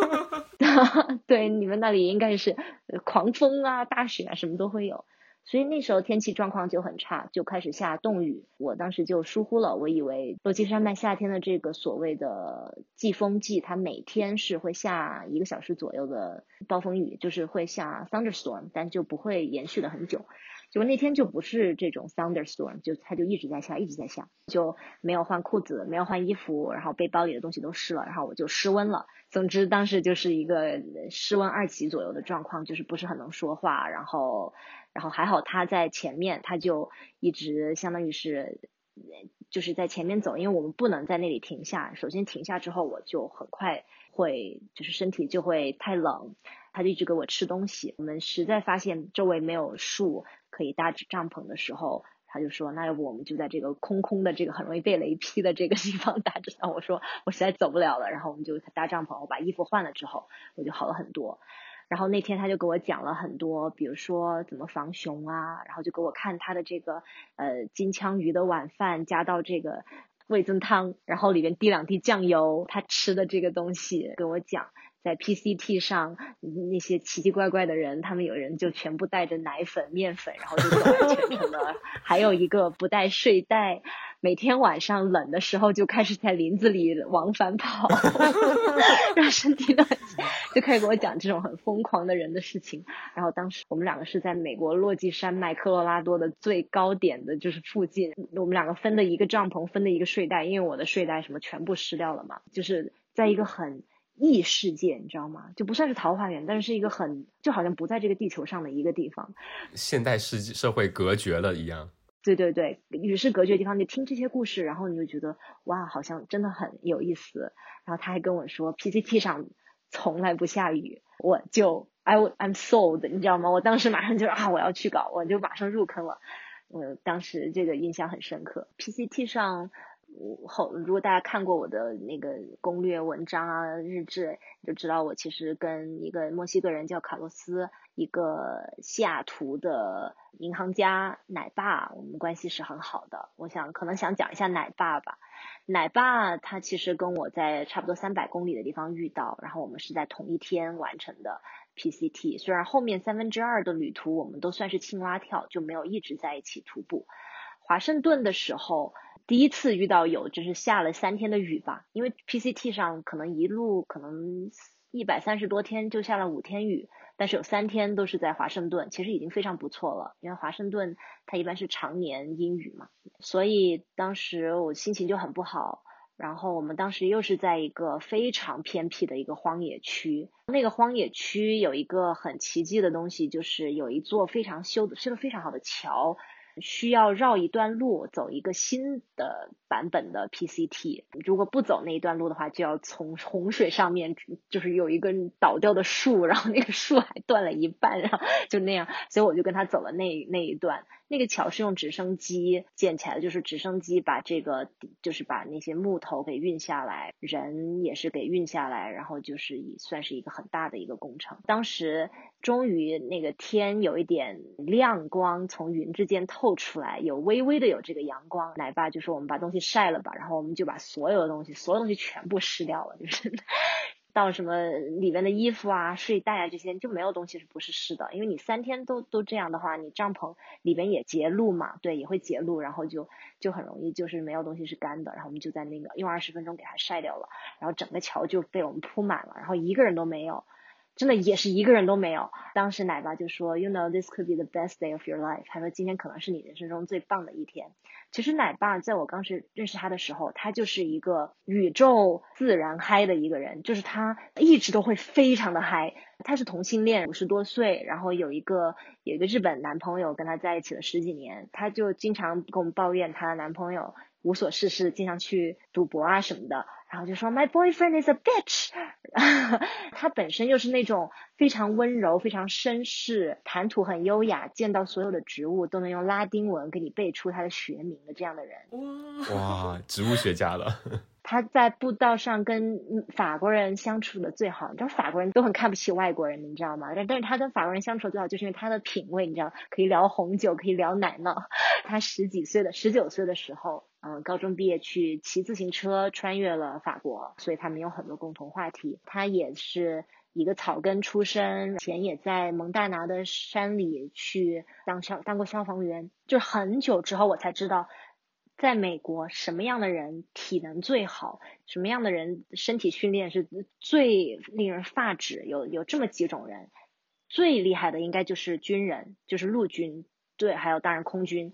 对，你们那里应该是狂风啊、大雪啊，什么都会有。所以那时候天气状况就很差，就开始下冻雨。我当时就疏忽了，我以为落基山脉夏天的这个所谓的季风季，它每天是会下一个小时左右的暴风雨，就是会下 thunderstorm，但就不会延续的很久。结果那天就不是这种 thunderstorm，就它就一直在下，一直在下，就没有换裤子，没有换衣服，然后背包里的东西都湿了，然后我就失温了。总之当时就是一个失温二级左右的状况，就是不是很能说话，然后然后还好他在前面，他就一直相当于是就是在前面走，因为我们不能在那里停下。首先停下之后，我就很快会就是身体就会太冷。他就一直给我吃东西。我们实在发现周围没有树可以搭帐篷的时候，他就说：“那要不我们就在这个空空的、这个很容易被雷劈的这个地方搭着。”然后我说：“我实在走不了了。”然后我们就搭帐篷。我把衣服换了之后，我就好了很多。然后那天他就给我讲了很多，比如说怎么防熊啊，然后就给我看他的这个呃金枪鱼的晚饭加到这个味增汤，然后里面滴两滴酱油，他吃的这个东西给我讲。在 PCT 上，那些奇奇怪怪的人，他们有人就全部带着奶粉、面粉，然后就走完全程的；还有一个不带睡袋，每天晚上冷的时候就开始在林子里往返跑，让身体暖，就开始给我讲这种很疯狂的人的事情。然后当时我们两个是在美国落基山脉科罗拉多的最高点的，就是附近，我们两个分的一个帐篷，分的一个睡袋，因为我的睡袋什么全部湿掉了嘛，就是在一个很。异世界，你知道吗？就不算是桃花源，但是是一个很就好像不在这个地球上的一个地方。现代世社会隔绝了一样。对对对，与世隔绝的地方，你听这些故事，然后你就觉得哇，好像真的很有意思。然后他还跟我说，PCT 上从来不下雨，我就 I I'm sold，你知道吗？我当时马上就啊，我要去搞，我就马上入坑了。我当时这个印象很深刻，PCT 上。后，如果大家看过我的那个攻略文章啊、日志，就知道我其实跟一个墨西哥人叫卡洛斯，一个西雅图的银行家奶爸，我们关系是很好的。我想可能想讲一下奶爸吧。奶爸他其实跟我在差不多三百公里的地方遇到，然后我们是在同一天完成的 PCT。虽然后面三分之二的旅途我们都算是青蛙跳，就没有一直在一起徒步。华盛顿的时候。第一次遇到有就是下了三天的雨吧，因为 PCT 上可能一路可能一百三十多天就下了五天雨，但是有三天都是在华盛顿，其实已经非常不错了。因为华盛顿它一般是常年阴雨嘛，所以当时我心情就很不好。然后我们当时又是在一个非常偏僻的一个荒野区，那个荒野区有一个很奇迹的东西，就是有一座非常修的修的非常好的桥。需要绕一段路，走一个新的版本的 PCT。如果不走那一段路的话，就要从洪水上面，就是有一根倒掉的树，然后那个树还断了一半，然后就那样。所以我就跟他走了那那一段。那个桥是用直升机建起来的，就是直升机把这个，就是把那些木头给运下来，人也是给运下来，然后就是算是一个很大的一个工程。当时终于那个天有一点亮光从云之间透透出来，有微微的有这个阳光。奶爸就说我们把东西晒了吧，然后我们就把所有的东西，所有东西全部湿掉了，就是。到什么里面的衣服啊、睡袋啊这些就没有东西是不是湿的？因为你三天都都这样的话，你帐篷里边也结露嘛，对，也会结露，然后就就很容易就是没有东西是干的。然后我们就在那个用二十分钟给它晒掉了，然后整个桥就被我们铺满了，然后一个人都没有。真的也是一个人都没有。当时奶爸就说：“You know, this could be the best day of your life。”他说：“今天可能是你人生中最棒的一天。”其实奶爸在我刚是认识他的时候，他就是一个宇宙自然嗨的一个人，就是他一直都会非常的嗨。他是同性恋，五十多岁，然后有一个有一个日本男朋友跟他在一起了十几年，他就经常跟我们抱怨他的男朋友无所事事，经常去赌博啊什么的。然后就说 My boyfriend is a bitch，他本身又是那种非常温柔、非常绅士、谈吐很优雅，见到所有的植物都能用拉丁文给你背出它的学名的这样的人。哇，植物学家了。他在步道上跟法国人相处的最好，你知道法国人都很看不起外国人，你知道吗？但但是他跟法国人相处的最好，就是因为他的品味，你知道，可以聊红酒，可以聊奶酪。他十几岁的，十九岁的时候。嗯，高中毕业去骑自行车穿越了法国，所以他们有很多共同话题。他也是一个草根出身，前也在蒙大拿的山里去当消当过消防员。就是很久之后，我才知道，在美国什么样的人体能最好，什么样的人身体训练是最令人发指。有有这么几种人，最厉害的应该就是军人，就是陆军。对，还有当然空军，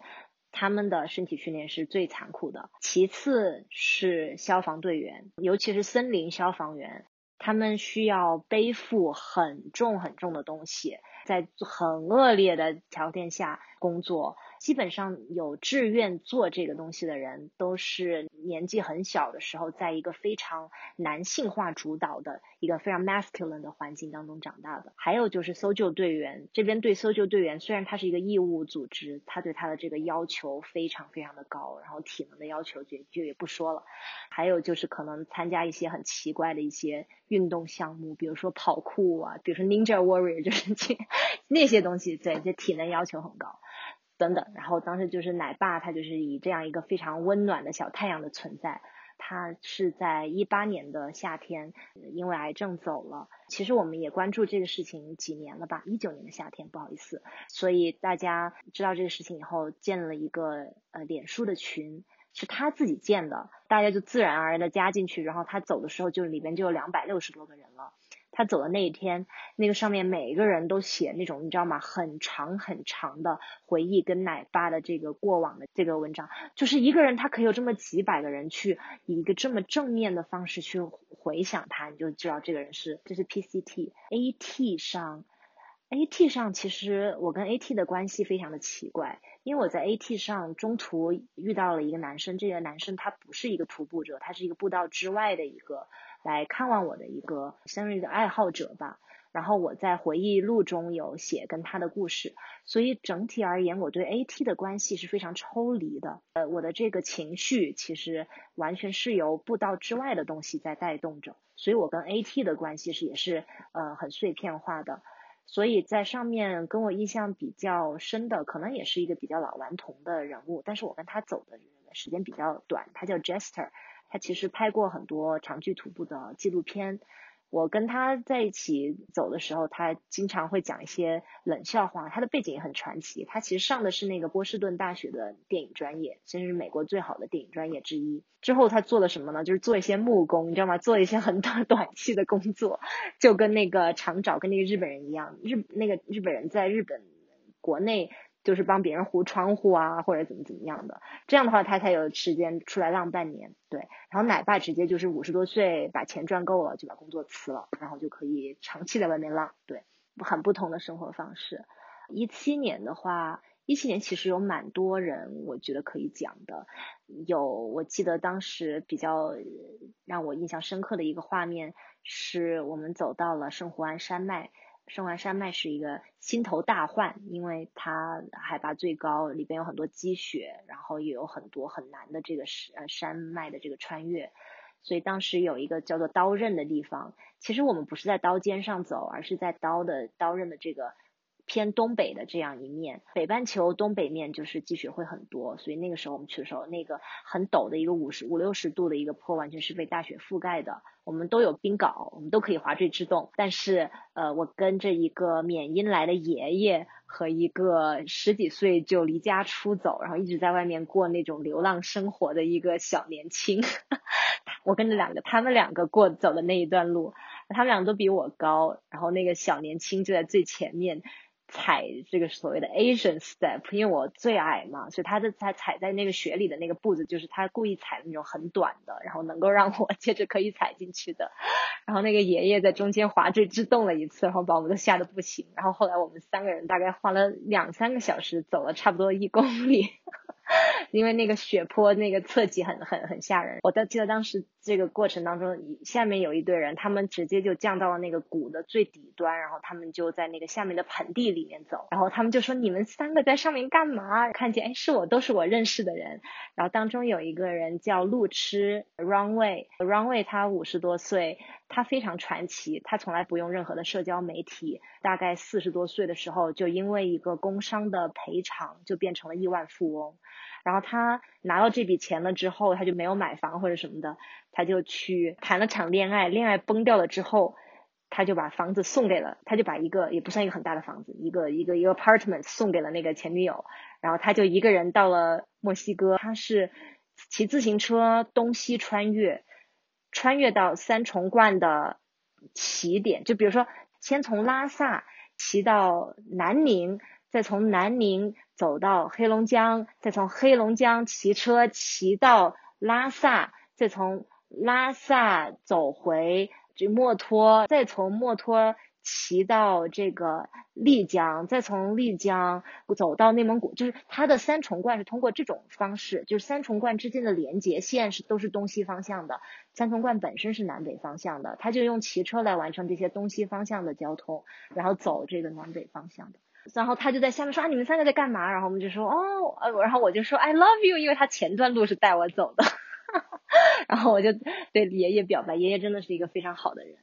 他们的身体训练是最残酷的。其次是消防队员，尤其是森林消防员，他们需要背负很重很重的东西，在很恶劣的条件下工作。基本上有志愿做这个东西的人，都是年纪很小的时候，在一个非常男性化主导的一个非常 masculine 的环境当中长大的。还有就是搜救队员这边对搜救队员，虽然他是一个义务组织，他对他的这个要求非常非常的高，然后体能的要求就就也不说了。还有就是可能参加一些很奇怪的一些运动项目，比如说跑酷啊，比如说 Ninja Warrior，就是 那些东西，对，这体能要求很高。等等，然后当时就是奶爸，他就是以这样一个非常温暖的小太阳的存在，他是在一八年的夏天因为癌症走了。其实我们也关注这个事情几年了吧，一九年的夏天，不好意思，所以大家知道这个事情以后，建了一个呃脸书的群，是他自己建的，大家就自然而然的加进去，然后他走的时候就里边就有两百六十多个人了。他走的那一天，那个上面每一个人都写那种你知道吗？很长很长的回忆跟奶爸的这个过往的这个文章，就是一个人他可以有这么几百个人去以一个这么正面的方式去回想他，你就知道这个人是这是 PCT AT 上 AT 上其实我跟 AT 的关系非常的奇怪，因为我在 AT 上中途遇到了一个男生，这个男生他不是一个徒步者，他是一个步道之外的一个。来看望我的一个相当于一个爱好者吧，然后我在回忆录中有写跟他的故事，所以整体而言，我对 AT 的关系是非常抽离的。呃，我的这个情绪其实完全是由步道之外的东西在带动着，所以我跟 AT 的关系是也是呃很碎片化的。所以在上面跟我印象比较深的，可能也是一个比较老顽童的人物，但是我跟他走的时间比较短，他叫 Jester。他其实拍过很多长距徒步的纪录片。我跟他在一起走的时候，他经常会讲一些冷笑话。他的背景也很传奇。他其实上的是那个波士顿大学的电影专业，甚至是美国最好的电影专业之一。之后他做了什么呢？就是做一些木工，你知道吗？做一些很短 短期的工作，就跟那个长找，跟那个日本人一样。日那个日本人在日本国内。就是帮别人糊窗户啊，或者怎么怎么样的，这样的话他才有时间出来浪半年。对，然后奶爸直接就是五十多岁把钱赚够了，就把工作辞了，然后就可以长期在外面浪。对，很不同的生活方式。一七年的话，一七年其实有蛮多人我觉得可以讲的，有我记得当时比较让我印象深刻的一个画面，是我们走到了圣胡安山脉。圣环山脉是一个心头大患，因为它海拔最高，里边有很多积雪，然后也有很多很难的这个山山脉的这个穿越，所以当时有一个叫做刀刃的地方。其实我们不是在刀尖上走，而是在刀的刀刃的这个偏东北的这样一面。北半球东北面就是积雪会很多，所以那个时候我们去的时候，那个很陡的一个五十五六十度的一个坡，完全是被大雪覆盖的。我们都有冰镐，我们都可以滑坠制动。但是，呃，我跟着一个缅因来的爷爷和一个十几岁就离家出走，然后一直在外面过那种流浪生活的一个小年轻，我跟着两个，他们两个过走的那一段路，他们俩都比我高，然后那个小年轻就在最前面。踩这个所谓的 Asian step，因为我最矮嘛，所以他的他踩在那个雪里的那个步子，就是他故意踩的那种很短的，然后能够让我 接着可以踩进去的。然后那个爷爷在中间滑坠制动了一次，然后把我们都吓得不行。然后后来我们三个人大概花了两三个小时，走了差不多一公里。因为那个雪坡那个侧脊很很很吓人，我都记得当时这个过程当中，下面有一队人，他们直接就降到了那个谷的最底端，然后他们就在那个下面的盆地里面走，然后他们就说你们三个在上面干嘛？看见哎是我都是我认识的人，然后当中有一个人叫路痴 Runway，Runway 他五十多岁，他非常传奇，他从来不用任何的社交媒体，大概四十多岁的时候就因为一个工伤的赔偿就变成了亿万富翁。然后他拿到这笔钱了之后，他就没有买房或者什么的，他就去谈了场恋爱，恋爱崩掉了之后，他就把房子送给了，他就把一个也不算一个很大的房子，一个一个一个 apartment 送给了那个前女友，然后他就一个人到了墨西哥，他是骑自行车东西穿越，穿越到三重冠的起点，就比如说先从拉萨骑到南宁，再从南宁。走到黑龙江，再从黑龙江骑车骑到拉萨，再从拉萨走回这墨脱，再从墨脱。骑到这个丽江，再从丽江走到内蒙古，就是它的三重冠是通过这种方式，就是三重冠之间的连接线是都是东西方向的，三重冠本身是南北方向的，他就用骑车来完成这些东西方向的交通，然后走这个南北方向的。然后他就在下面说啊，你们三个在干嘛？然后我们就说哦，呃，然后我就说 I love you，因为他前段路是带我走的，然后我就对爷爷表白，爷爷真的是一个非常好的人。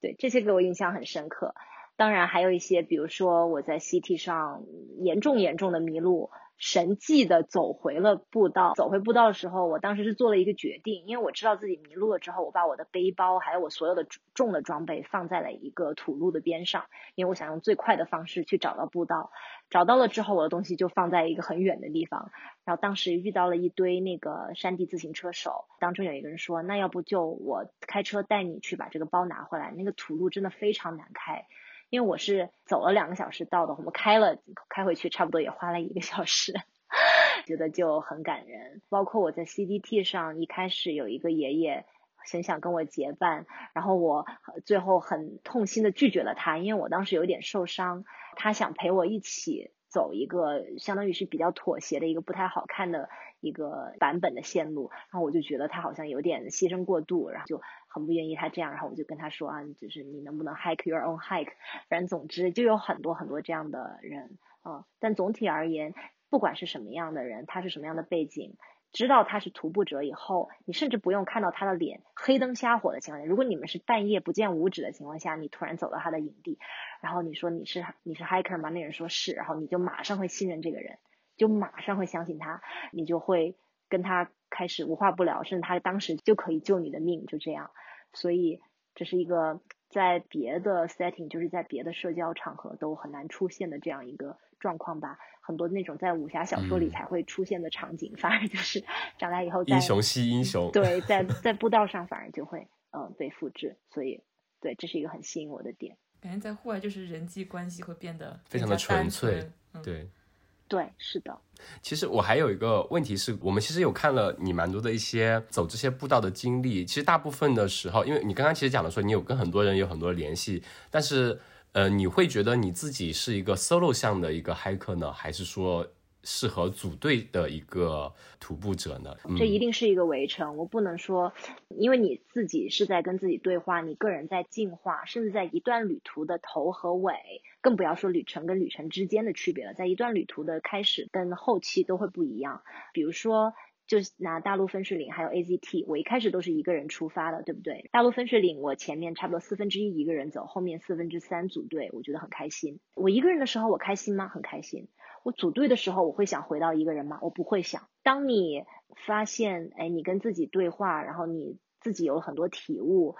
对这些给我印象很深刻，当然还有一些，比如说我在 CT 上严重严重的迷路，神迹的走回了步道。走回步道的时候，我当时是做了一个决定，因为我知道自己迷路了之后，我把我的背包还有我所有的重的装备放在了一个土路的边上，因为我想用最快的方式去找到步道。找到了之后，我的东西就放在一个很远的地方。然后当时遇到了一堆那个山地自行车手，当中有一个人说：“那要不就我开车带你去把这个包拿回来。”那个土路真的非常难开，因为我是走了两个小时到的，我们开了开回去差不多也花了一个小时，觉得就很感人。包括我在 CDT 上一开始有一个爷爷。很想跟我结伴，然后我最后很痛心的拒绝了他，因为我当时有点受伤。他想陪我一起走一个相当于是比较妥协的一个不太好看的一个版本的线路，然后我就觉得他好像有点牺牲过度，然后就很不愿意他这样，然后我就跟他说啊，就是你能不能 hike your own hike？反正总之就有很多很多这样的人啊。但总体而言，不管是什么样的人，他是什么样的背景。知道他是徒步者以后，你甚至不用看到他的脸，黑灯瞎火的情况下，如果你们是半夜不见五指的情况下，你突然走到他的营地，然后你说你是你是 hiker 吗？那人说是，然后你就马上会信任这个人，就马上会相信他，你就会跟他开始无话不聊，甚至他当时就可以救你的命，就这样。所以这是一个在别的 setting，就是在别的社交场合都很难出现的这样一个状况吧。很多那种在武侠小说里才会出现的场景，反而就是 长大以后英雄惜英雄，对，在在步道上反而就会嗯被复制，所以对，这是一个很吸引我的点。感觉在户外就是人际关系会变得非常的纯粹，对，对，是的。其实我还有一个问题是，我们其实有看了你蛮多的一些走这些步道的经历，其实大部分的时候，因为你刚刚其实讲了说你有跟很多人有很多联系，但是。呃，你会觉得你自己是一个 solo 向的一个 hiker 呢，还是说适合组队的一个徒步者呢？这一定是一个围城，我不能说，因为你自己是在跟自己对话，你个人在进化，甚至在一段旅途的头和尾，更不要说旅程跟旅程之间的区别了，在一段旅途的开始跟后期都会不一样，比如说。就拿大陆分水岭还有 AZT，我一开始都是一个人出发的，对不对？大陆分水岭我前面差不多四分之一一个人走，后面四分之三组队，我觉得很开心。我一个人的时候我开心吗？很开心。我组队的时候我会想回到一个人吗？我不会想。当你发现，哎，你跟自己对话，然后你自己有很多体悟，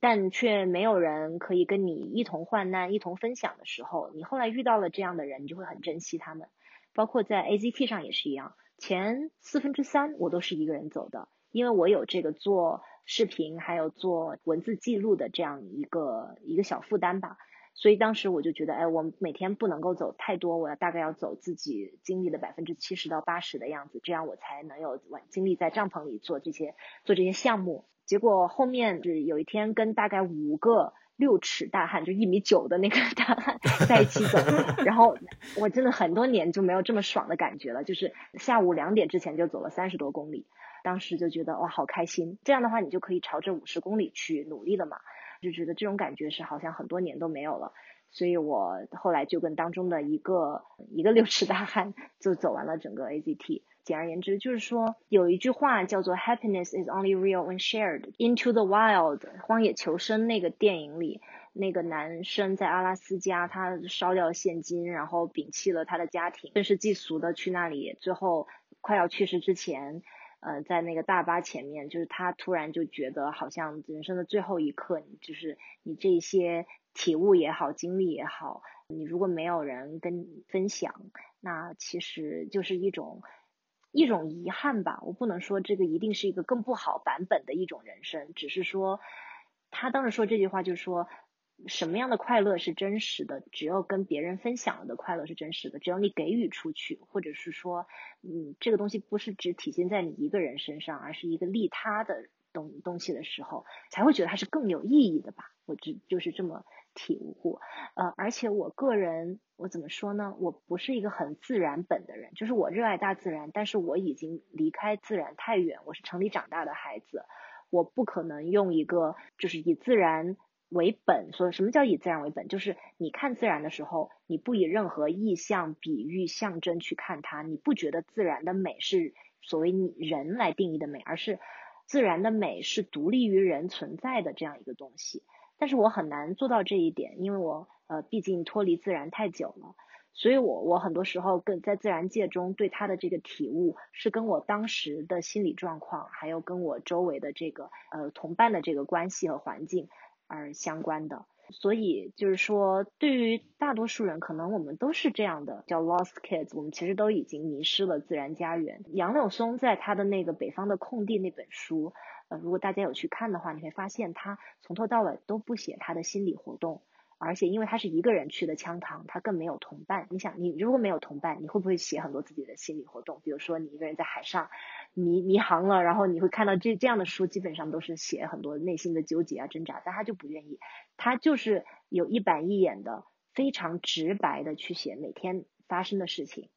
但却没有人可以跟你一同患难、一同分享的时候，你后来遇到了这样的人，你就会很珍惜他们。包括在 AZT 上也是一样。前四分之三我都是一个人走的，因为我有这个做视频还有做文字记录的这样一个一个小负担吧，所以当时我就觉得，哎，我每天不能够走太多，我要大概要走自己精力的百分之七十到八十的样子，这样我才能有晚精力在帐篷里做这些做这些项目。结果后面是有一天跟大概五个。六尺大汉就一米九的那个 大汉 在一起走，然后我真的很多年就没有这么爽的感觉了。就是下午两点之前就走了三十多公里，当时就觉得哇好开心。这样的话你就可以朝着五十公里去努力了嘛，就觉得这种感觉是好像很多年都没有了。所以我后来就跟当中的一个一个六尺大汉就走完了整个 AZT。简而言之，就是说有一句话叫做 “Happiness is only real when shared”。Into the Wild，荒野求生那个电影里，那个男生在阿拉斯加，他烧掉现金，然后摒弃了他的家庭，愤世嫉俗的去那里，最后快要去世之前，呃，在那个大巴前面，就是他突然就觉得，好像人生的最后一刻，就是你这些体悟也好，经历也好，你如果没有人跟分享，那其实就是一种。一种遗憾吧，我不能说这个一定是一个更不好版本的一种人生，只是说他当时说这句话，就是说什么样的快乐是真实的？只有跟别人分享了的快乐是真实的。只有你给予出去，或者是说，嗯，这个东西不是只体现在你一个人身上，而是一个利他的东东西的时候，才会觉得它是更有意义的吧？我只就是这么体悟。呃，而且我个人，我怎么说呢？我不是一个很自然本的人，就是我热爱大自然，但是我已经离开自然太远。我是城里长大的孩子，我不可能用一个就是以自然。为本，所以什么叫以自然为本？就是你看自然的时候，你不以任何意象、比喻、象征去看它，你不觉得自然的美是所谓你人来定义的美，而是自然的美是独立于人存在的这样一个东西。但是我很难做到这一点，因为我呃毕竟脱离自然太久了，所以我我很多时候跟在自然界中对它的这个体悟，是跟我当时的心理状况，还有跟我周围的这个呃同伴的这个关系和环境。而相关的，所以就是说，对于大多数人，可能我们都是这样的，叫 lost kids，我们其实都已经迷失了自然家园。杨柳松在他的那个《北方的空地》那本书，呃，如果大家有去看的话，你会发现他从头到尾都不写他的心理活动。而且，因为他是一个人去的羌塘，他更没有同伴。你想，你如果没有同伴，你会不会写很多自己的心理活动？比如说，你一个人在海上迷迷航了，然后你会看到这这样的书，基本上都是写很多内心的纠结啊、挣扎。但他就不愿意，他就是有一板一眼的、非常直白的去写每天发生的事情，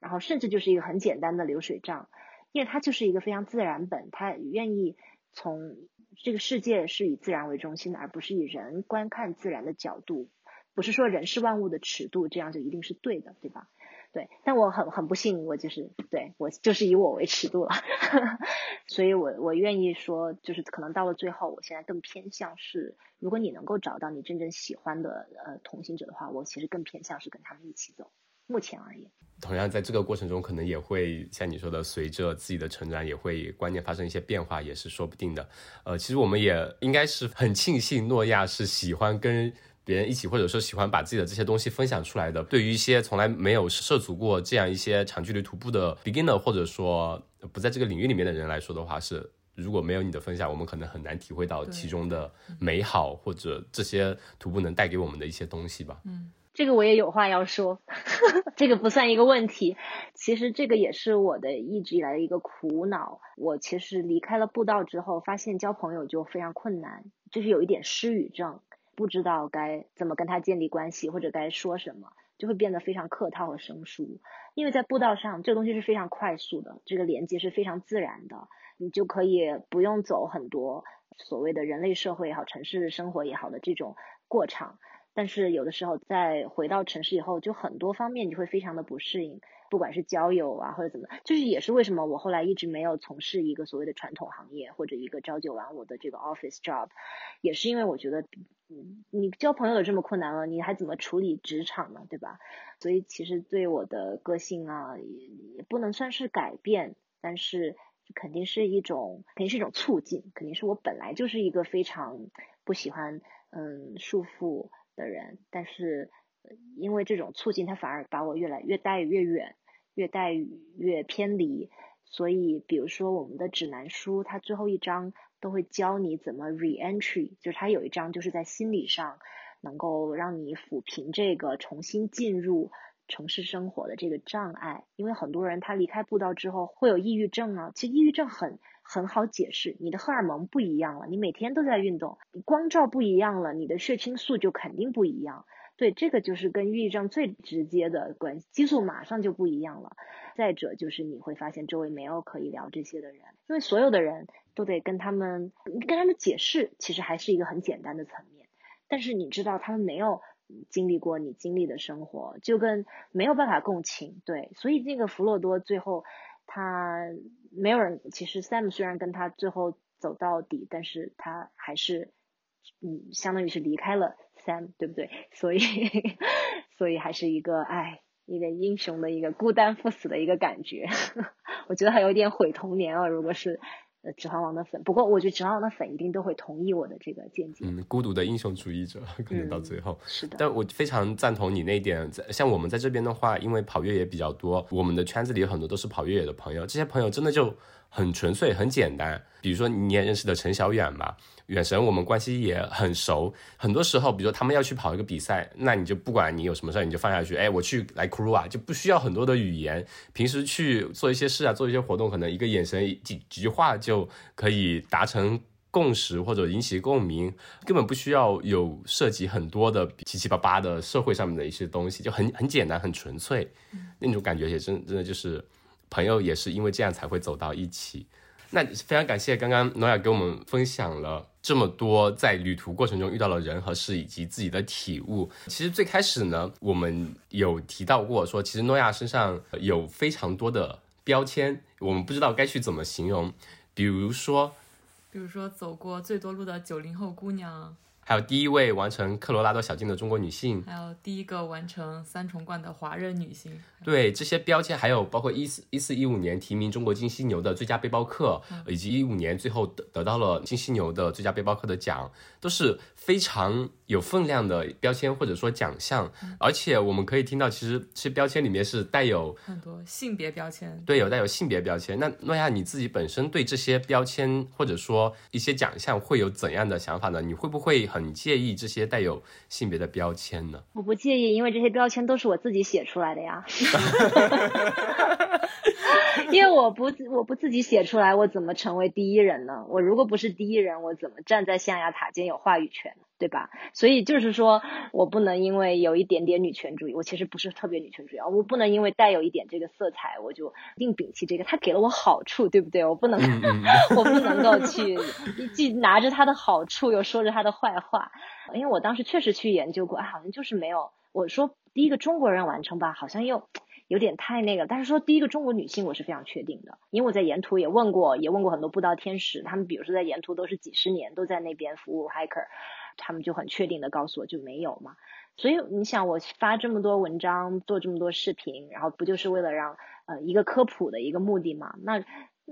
然后甚至就是一个很简单的流水账，因为他就是一个非常自然本，他愿意从。这个世界是以自然为中心的，而不是以人观看自然的角度。不是说人是万物的尺度，这样就一定是对的，对吧？对。但我很很不幸，我就是对我就是以我为尺度了。所以我我愿意说，就是可能到了最后，我现在更偏向是，如果你能够找到你真正喜欢的呃同行者的话，我其实更偏向是跟他们一起走。目前而言。同样，在这个过程中，可能也会像你说的，随着自己的成长，也会观念发生一些变化，也是说不定的。呃，其实我们也应该是很庆幸诺亚是喜欢跟别人一起，或者说喜欢把自己的这些东西分享出来的。对于一些从来没有涉足过这样一些长距离徒步的 beginner，或者说不在这个领域里面的人来说的话，是如果没有你的分享，我们可能很难体会到其中的美好，或者这些徒步能带给我们的一些东西吧。嗯。这个我也有话要说，这个不算一个问题。其实这个也是我的一直以来的一个苦恼。我其实离开了步道之后，发现交朋友就非常困难，就是有一点失语症，不知道该怎么跟他建立关系，或者该说什么，就会变得非常客套和生疏。因为在步道上，这个东西是非常快速的，这个连接是非常自然的，你就可以不用走很多所谓的人类社会也好、城市生活也好的这种过场。但是有的时候在回到城市以后，就很多方面你会非常的不适应，不管是交友啊或者怎么，就是也是为什么我后来一直没有从事一个所谓的传统行业或者一个朝九晚五的这个 office job，也是因为我觉得，你交朋友都这么困难了，你还怎么处理职场呢？对吧？所以其实对我的个性啊，也也不能算是改变，但是肯定是一种，肯定是一种促进，肯定是我本来就是一个非常不喜欢嗯束缚。的人，但是因为这种促进，他反而把我越来越带越远，越带越偏离。所以，比如说我们的指南书，它最后一章都会教你怎么 reentry，就是它有一章就是在心理上能够让你抚平这个重新进入城市生活的这个障碍。因为很多人他离开步道之后会有抑郁症啊，其实抑郁症很。很好解释，你的荷尔蒙不一样了，你每天都在运动，光照不一样了，你的血清素就肯定不一样。对，这个就是跟抑郁症最直接的关系，激素马上就不一样了。再者就是你会发现周围没有可以聊这些的人，因为所有的人都得跟他们，跟他们解释，其实还是一个很简单的层面。但是你知道他们没有经历过你经历的生活，就跟没有办法共情。对，所以那个弗洛多最后。他没有人，其实 Sam 虽然跟他最后走到底，但是他还是，嗯，相当于是离开了 Sam，对不对？所以，所以还是一个，哎，一个英雄的一个孤单赴死的一个感觉。我觉得还有点毁童年啊，如果是。呃，指环王的粉，不过我觉得指环王的粉一定都会同意我的这个见解。嗯，孤独的英雄主义者可能到最后是的。但我非常赞同你那一点。像我们在这边的话，因为跑越野比较多，我们的圈子里有很多都是跑越野的朋友，这些朋友真的就很纯粹、很简单。比如说你也认识的陈小远嘛，远神我们关系也很熟。很多时候，比如说他们要去跑一个比赛，那你就不管你有什么事儿，你就放下去，哎，我去来 crew 啊，就不需要很多的语言。平时去做一些事啊，做一些活动，可能一个眼神、几几句话就可以达成。共识或者引起共鸣，根本不需要有涉及很多的七七八八的社会上面的一些东西，就很很简单很纯粹，那种感觉也真真的就是朋友，也是因为这样才会走到一起。那非常感谢刚刚诺亚给我们分享了这么多在旅途过程中遇到的人和事以及自己的体悟。其实最开始呢，我们有提到过说，其实诺亚身上有非常多的标签，我们不知道该去怎么形容，比如说。比如说，走过最多路的九零后姑娘。还有第一位完成科罗拉多小径的中国女性，还有第一个完成三重冠的华人女性。对这些标签，还有包括一四一四一五年提名中国金犀牛的最佳背包客，以及一五年最后得得到了金犀牛的最佳背包客的奖，都是非常有分量的标签或者说奖项。而且我们可以听到，其实这些标签里面是带有很多性别标签。对，有带有性别标签。那诺亚你自己本身对这些标签或者说一些奖项会有怎样的想法呢？你会不会？很介意这些带有性别的标签呢？我不介意，因为这些标签都是我自己写出来的呀。因为我不我不自己写出来，我怎么成为第一人呢？我如果不是第一人，我怎么站在象牙塔尖有话语权？对吧？所以就是说我不能因为有一点点女权主义，我其实不是特别女权主义啊，我不能因为带有一点这个色彩，我就一定摒弃这个。他给了我好处，对不对？我不能，我不能够去既拿着他的好处，又说着他的坏话。因为我当时确实去研究过，好像就是没有。我说第一个中国人完成吧，好像又有点太那个。但是说第一个中国女性，我是非常确定的，因为我在沿途也问过，也问过很多步道天使，他们比如说在沿途都是几十年都在那边服务 hiker。他们就很确定的告诉我就没有嘛，所以你想我发这么多文章，做这么多视频，然后不就是为了让呃一个科普的一个目的嘛？那。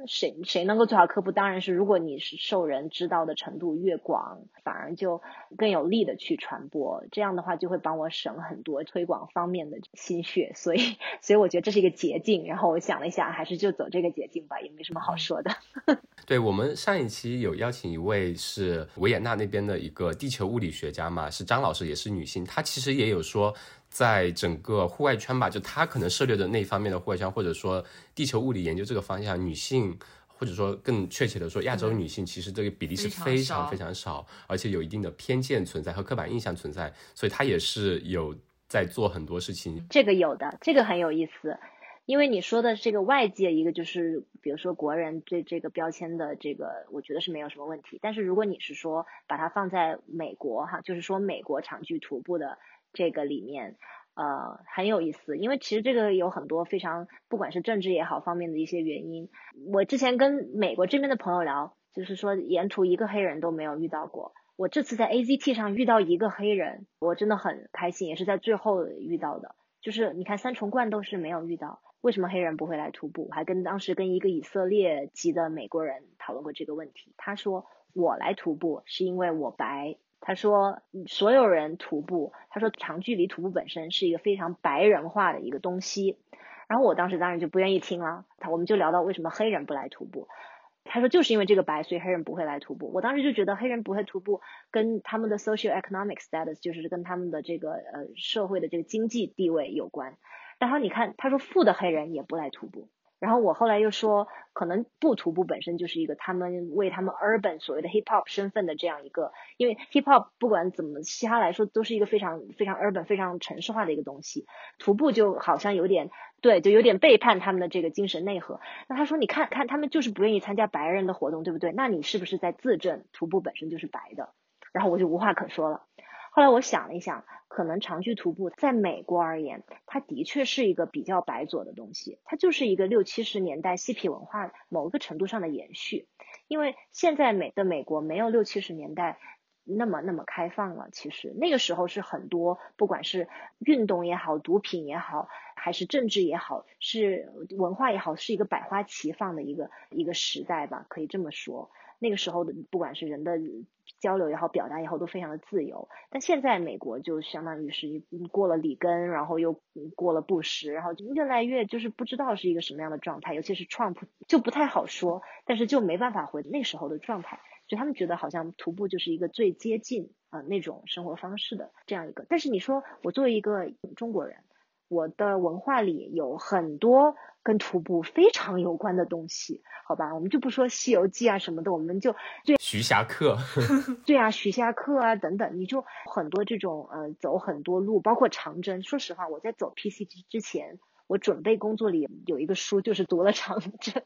谁谁能够做好科普？当然是如果你是受人知道的程度越广，反而就更有力的去传播。这样的话就会帮我省很多推广方面的心血。所以，所以我觉得这是一个捷径。然后我想了一下，还是就走这个捷径吧，也没什么好说的。对我们上一期有邀请一位是维也纳那边的一个地球物理学家嘛，是张老师，也是女性。她其实也有说。在整个户外圈吧，就他可能涉猎的那方面的户外圈，或者说地球物理研究这个方向，女性或者说更确切的说，亚洲女性其实这个比例是非常非常少，而且有一定的偏见存在和刻板印象存在，所以她也是有在做很多事情。这个有的，这个很有意思，因为你说的这个外界一个就是，比如说国人对这个标签的这个，我觉得是没有什么问题。但是如果你是说把它放在美国哈，就是说美国长距徒步的。这个里面，呃，很有意思，因为其实这个有很多非常，不管是政治也好方面的一些原因。我之前跟美国这边的朋友聊，就是说沿途一个黑人都没有遇到过。我这次在 AZT 上遇到一个黑人，我真的很开心，也是在最后遇到的。就是你看三重冠都是没有遇到，为什么黑人不会来徒步？我还跟当时跟一个以色列籍的美国人讨论过这个问题，他说我来徒步是因为我白。他说，所有人徒步，他说长距离徒步本身是一个非常白人化的一个东西。然后我当时当然就不愿意听了。他我们就聊到为什么黑人不来徒步。他说就是因为这个白，所以黑人不会来徒步。我当时就觉得黑人不会徒步跟他们的 social economic status，就是跟他们的这个呃社会的这个经济地位有关。然后你看，他说富的黑人也不来徒步。然后我后来又说，可能不徒步本身就是一个他们为他们 urban 所谓的 hip hop 身份的这样一个，因为 hip hop 不管怎么嘻哈来说，都是一个非常非常 urban 非常城市化的一个东西。徒步就好像有点对，就有点背叛他们的这个精神内核。那他说，你看看他们就是不愿意参加白人的活动，对不对？那你是不是在自证徒步本身就是白的？然后我就无话可说了。后来我想了一想。可能长距徒步在美国而言，它的确是一个比较白左的东西，它就是一个六七十年代嬉皮文化某一个程度上的延续。因为现在美的美国没有六七十年代那么那么开放了，其实那个时候是很多不管是运动也好、毒品也好，还是政治也好，是文化也好，是一个百花齐放的一个一个时代吧，可以这么说。那个时候的不管是人的交流也好，表达也好，都非常的自由。但现在美国就相当于是过了里根，然后又过了布什，然后就越来越就是不知道是一个什么样的状态。尤其是 Trump 就不太好说，但是就没办法回那时候的状态。就他们觉得好像徒步就是一个最接近啊那种生活方式的这样一个。但是你说我作为一个中国人。我的文化里有很多跟徒步非常有关的东西，好吧，我们就不说《西游记》啊什么的，我们就对徐霞客，对啊，徐霞客啊等等，你就很多这种呃走很多路，包括长征。说实话，我在走 PCT 之前，我准备工作里有一个书就是读了长征，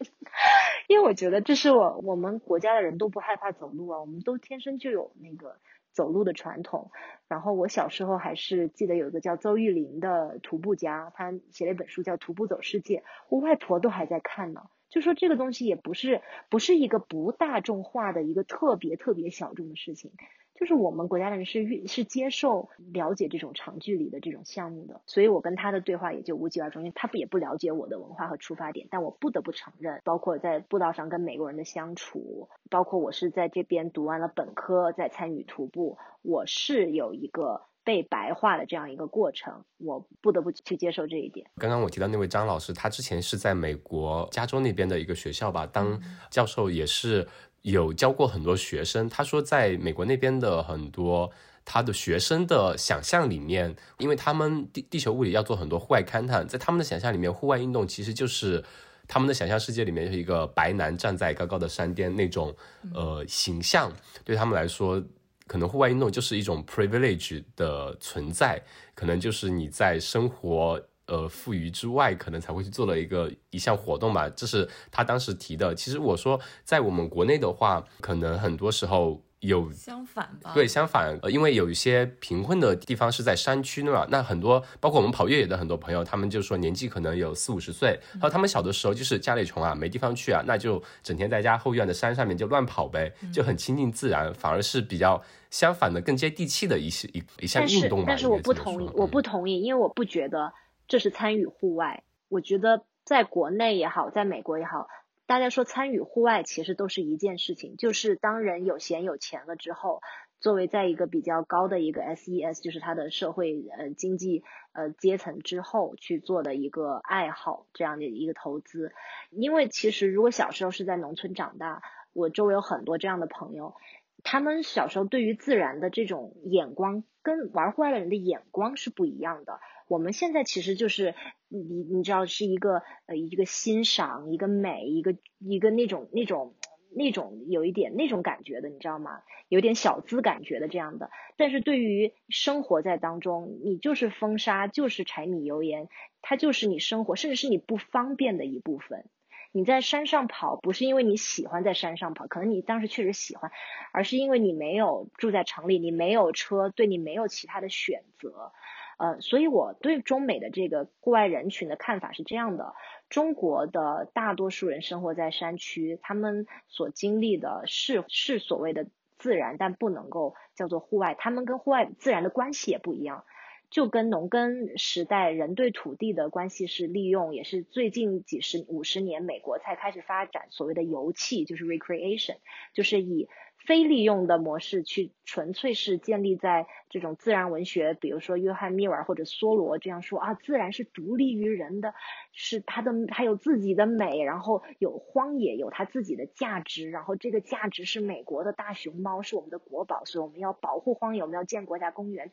因为我觉得这是我我们国家的人都不害怕走路啊，我们都天生就有那个。走路的传统，然后我小时候还是记得有一个叫邹玉林的徒步家，他写了一本书叫《徒步走世界》，我外婆都还在看呢。就说这个东西也不是不是一个不大众化的一个特别特别小众的事情。就是我们国家的人是是接受了解这种长距离的这种项目的，所以我跟他的对话也就无疾而终，因为他也不了解我的文化和出发点。但我不得不承认，包括在步道上跟美国人的相处，包括我是在这边读完了本科再参与徒步，我是有一个被白化的这样一个过程，我不得不去接受这一点。刚刚我提到那位张老师，他之前是在美国加州那边的一个学校吧当教授，也是。有教过很多学生，他说在美国那边的很多他的学生的想象里面，因为他们地地球物理要做很多户外勘探，在他们的想象里面，户外运动其实就是他们的想象世界里面是一个白男站在高高的山巅那种呃形象，对他们来说，可能户外运动就是一种 privilege 的存在，可能就是你在生活。呃，富余之外，可能才会去做了一个一项活动吧，这是他当时提的。其实我说，在我们国内的话，可能很多时候有相反吧。对，相反，呃，因为有一些贫困的地方是在山区的嘛，那很多包括我们跑越野的很多朋友，他们就说年纪可能有四五十岁，然后他们小的时候就是家里穷啊，没地方去啊，那就整天在家后院的山上面就乱跑呗，就很亲近自然，反而是比较相反的、更接地气的一些一一项运动吧。但是我不同意，我不同意，因为我不觉得。这是参与户外，我觉得在国内也好，在美国也好，大家说参与户外其实都是一件事情，就是当人有闲有钱了之后，作为在一个比较高的一个 SES，就是他的社会呃经济呃阶层之后去做的一个爱好这样的一个投资。因为其实如果小时候是在农村长大，我周围有很多这样的朋友，他们小时候对于自然的这种眼光跟玩户外的人的眼光是不一样的。我们现在其实就是你你知道是一个呃一个欣赏一个美一个一个那种那种那种有一点那种感觉的你知道吗？有点小资感觉的这样的。但是对于生活在当中，你就是风沙，就是柴米油盐，它就是你生活，甚至是你不方便的一部分。你在山上跑，不是因为你喜欢在山上跑，可能你当时确实喜欢，而是因为你没有住在城里，你没有车，对你没有其他的选择。呃，所以我对中美的这个户外人群的看法是这样的：中国的大多数人生活在山区，他们所经历的是是所谓的自然，但不能够叫做户外。他们跟户外自然的关系也不一样，就跟农耕时代人对土地的关系是利用，也是最近几十五十年美国才开始发展所谓的油气，就是 recreation，就是以。非利用的模式去纯粹是建立在这种自然文学，比如说约翰密尔或者梭罗这样说啊，自然是独立于人的，是它的它有自己的美，然后有荒野有它自己的价值，然后这个价值是美国的大熊猫是我们的国宝，所以我们要保护荒野，我们要建国家公园，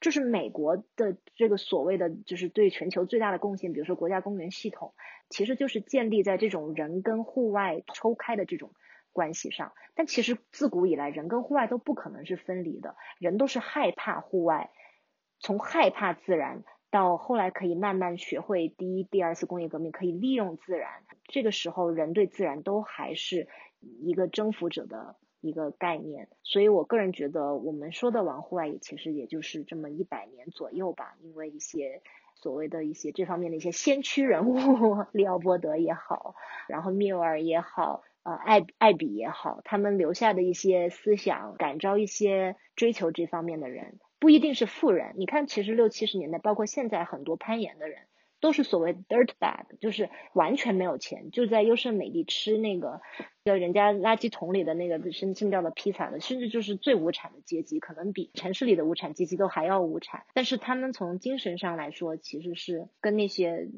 这是美国的这个所谓的就是对全球最大的贡献，比如说国家公园系统，其实就是建立在这种人跟户外抽开的这种。关系上，但其实自古以来，人跟户外都不可能是分离的。人都是害怕户外，从害怕自然到后来可以慢慢学会第一、第二次工业革命可以利用自然。这个时候，人对自然都还是一个征服者的一个概念。所以我个人觉得，我们说的玩户外，也其实也就是这么一百年左右吧。因为一些所谓的一些这方面的一些先驱人物，利奥波德也好，然后缪尔也好。呃，艾艾比也好，他们留下的一些思想，感召一些追求这方面的人，不一定是富人。你看，其实六七十年代，包括现在很多攀岩的人，都是所谓 dirt bag，就是完全没有钱，就在优胜美地吃那个，呃，人家垃圾桶里的那个生剩掉的披萨的，甚至就是最无产的阶级，可能比城市里的无产阶级都还要无产。但是他们从精神上来说，其实是跟那些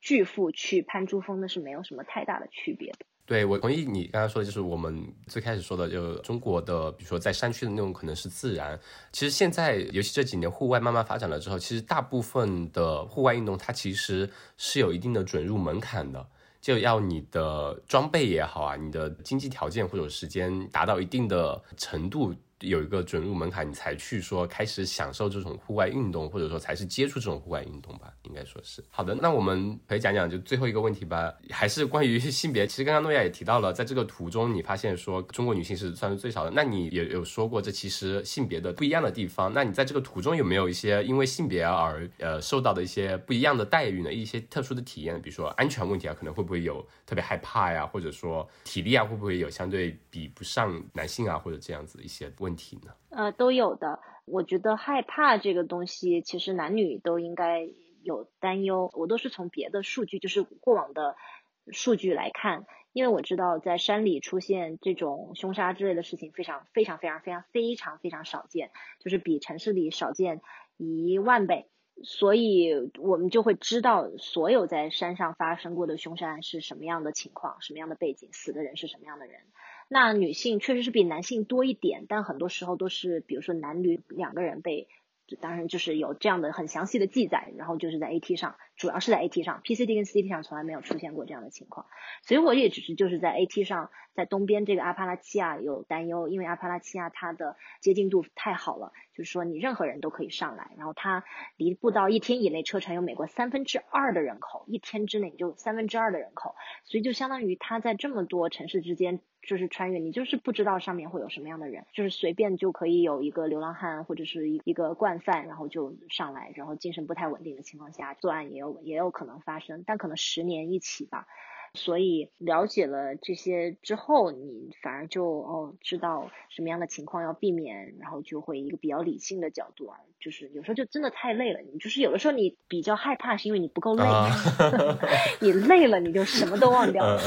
巨富去攀珠峰的是没有什么太大的区别的。对，我同意你刚刚说的，就是我们最开始说的，就中国的，比如说在山区的那种，可能是自然。其实现在，尤其这几年户外慢慢发展了之后，其实大部分的户外运动，它其实是有一定的准入门槛的，就要你的装备也好啊，你的经济条件或者时间达到一定的程度。有一个准入门槛，你才去说开始享受这种户外运动，或者说才是接触这种户外运动吧，应该说是好的。那我们可以讲讲就最后一个问题吧，还是关于性别。其实刚刚诺亚也提到了，在这个图中你发现说中国女性是算是最少的，那你也有说过这其实性别的不一样的地方。那你在这个图中有没有一些因为性别而呃受到的一些不一样的待遇呢？一些特殊的体验，比如说安全问题啊，可能会不会有特别害怕呀，或者说体力啊会不会有相对比不上男性啊，或者这样子一些。问题呢？呃，都有的。我觉得害怕这个东西，其实男女都应该有担忧。我都是从别的数据，就是过往的数据来看，因为我知道在山里出现这种凶杀之类的事情非常非常非常非常非常非常少见，就是比城市里少见一万倍。所以我们就会知道所有在山上发生过的凶杀案是什么样的情况，什么样的背景，死的人是什么样的人。那女性确实是比男性多一点，但很多时候都是，比如说男女两个人被，当然就是有这样的很详细的记载，然后就是在 AT 上，主要是在 AT 上，PCT 跟 CT 上从来没有出现过这样的情况，所以我也只是就是在 AT 上，在东边这个阿帕拉契亚有担忧，因为阿帕拉契亚它的接近度太好了，就是说你任何人都可以上来，然后它离步道一天以内车程有美国三分之二的人口，一天之内就三分之二的人口，所以就相当于它在这么多城市之间。就是穿越，你就是不知道上面会有什么样的人，就是随便就可以有一个流浪汉或者是一一个惯犯，然后就上来，然后精神不太稳定的情况下作案也有也有可能发生，但可能十年一起吧。所以了解了这些之后，你反而就哦知道什么样的情况要避免，然后就会一个比较理性的角度啊，就是有时候就真的太累了，你就是有的时候你比较害怕是因为你不够累，你累了你就什么都忘掉了，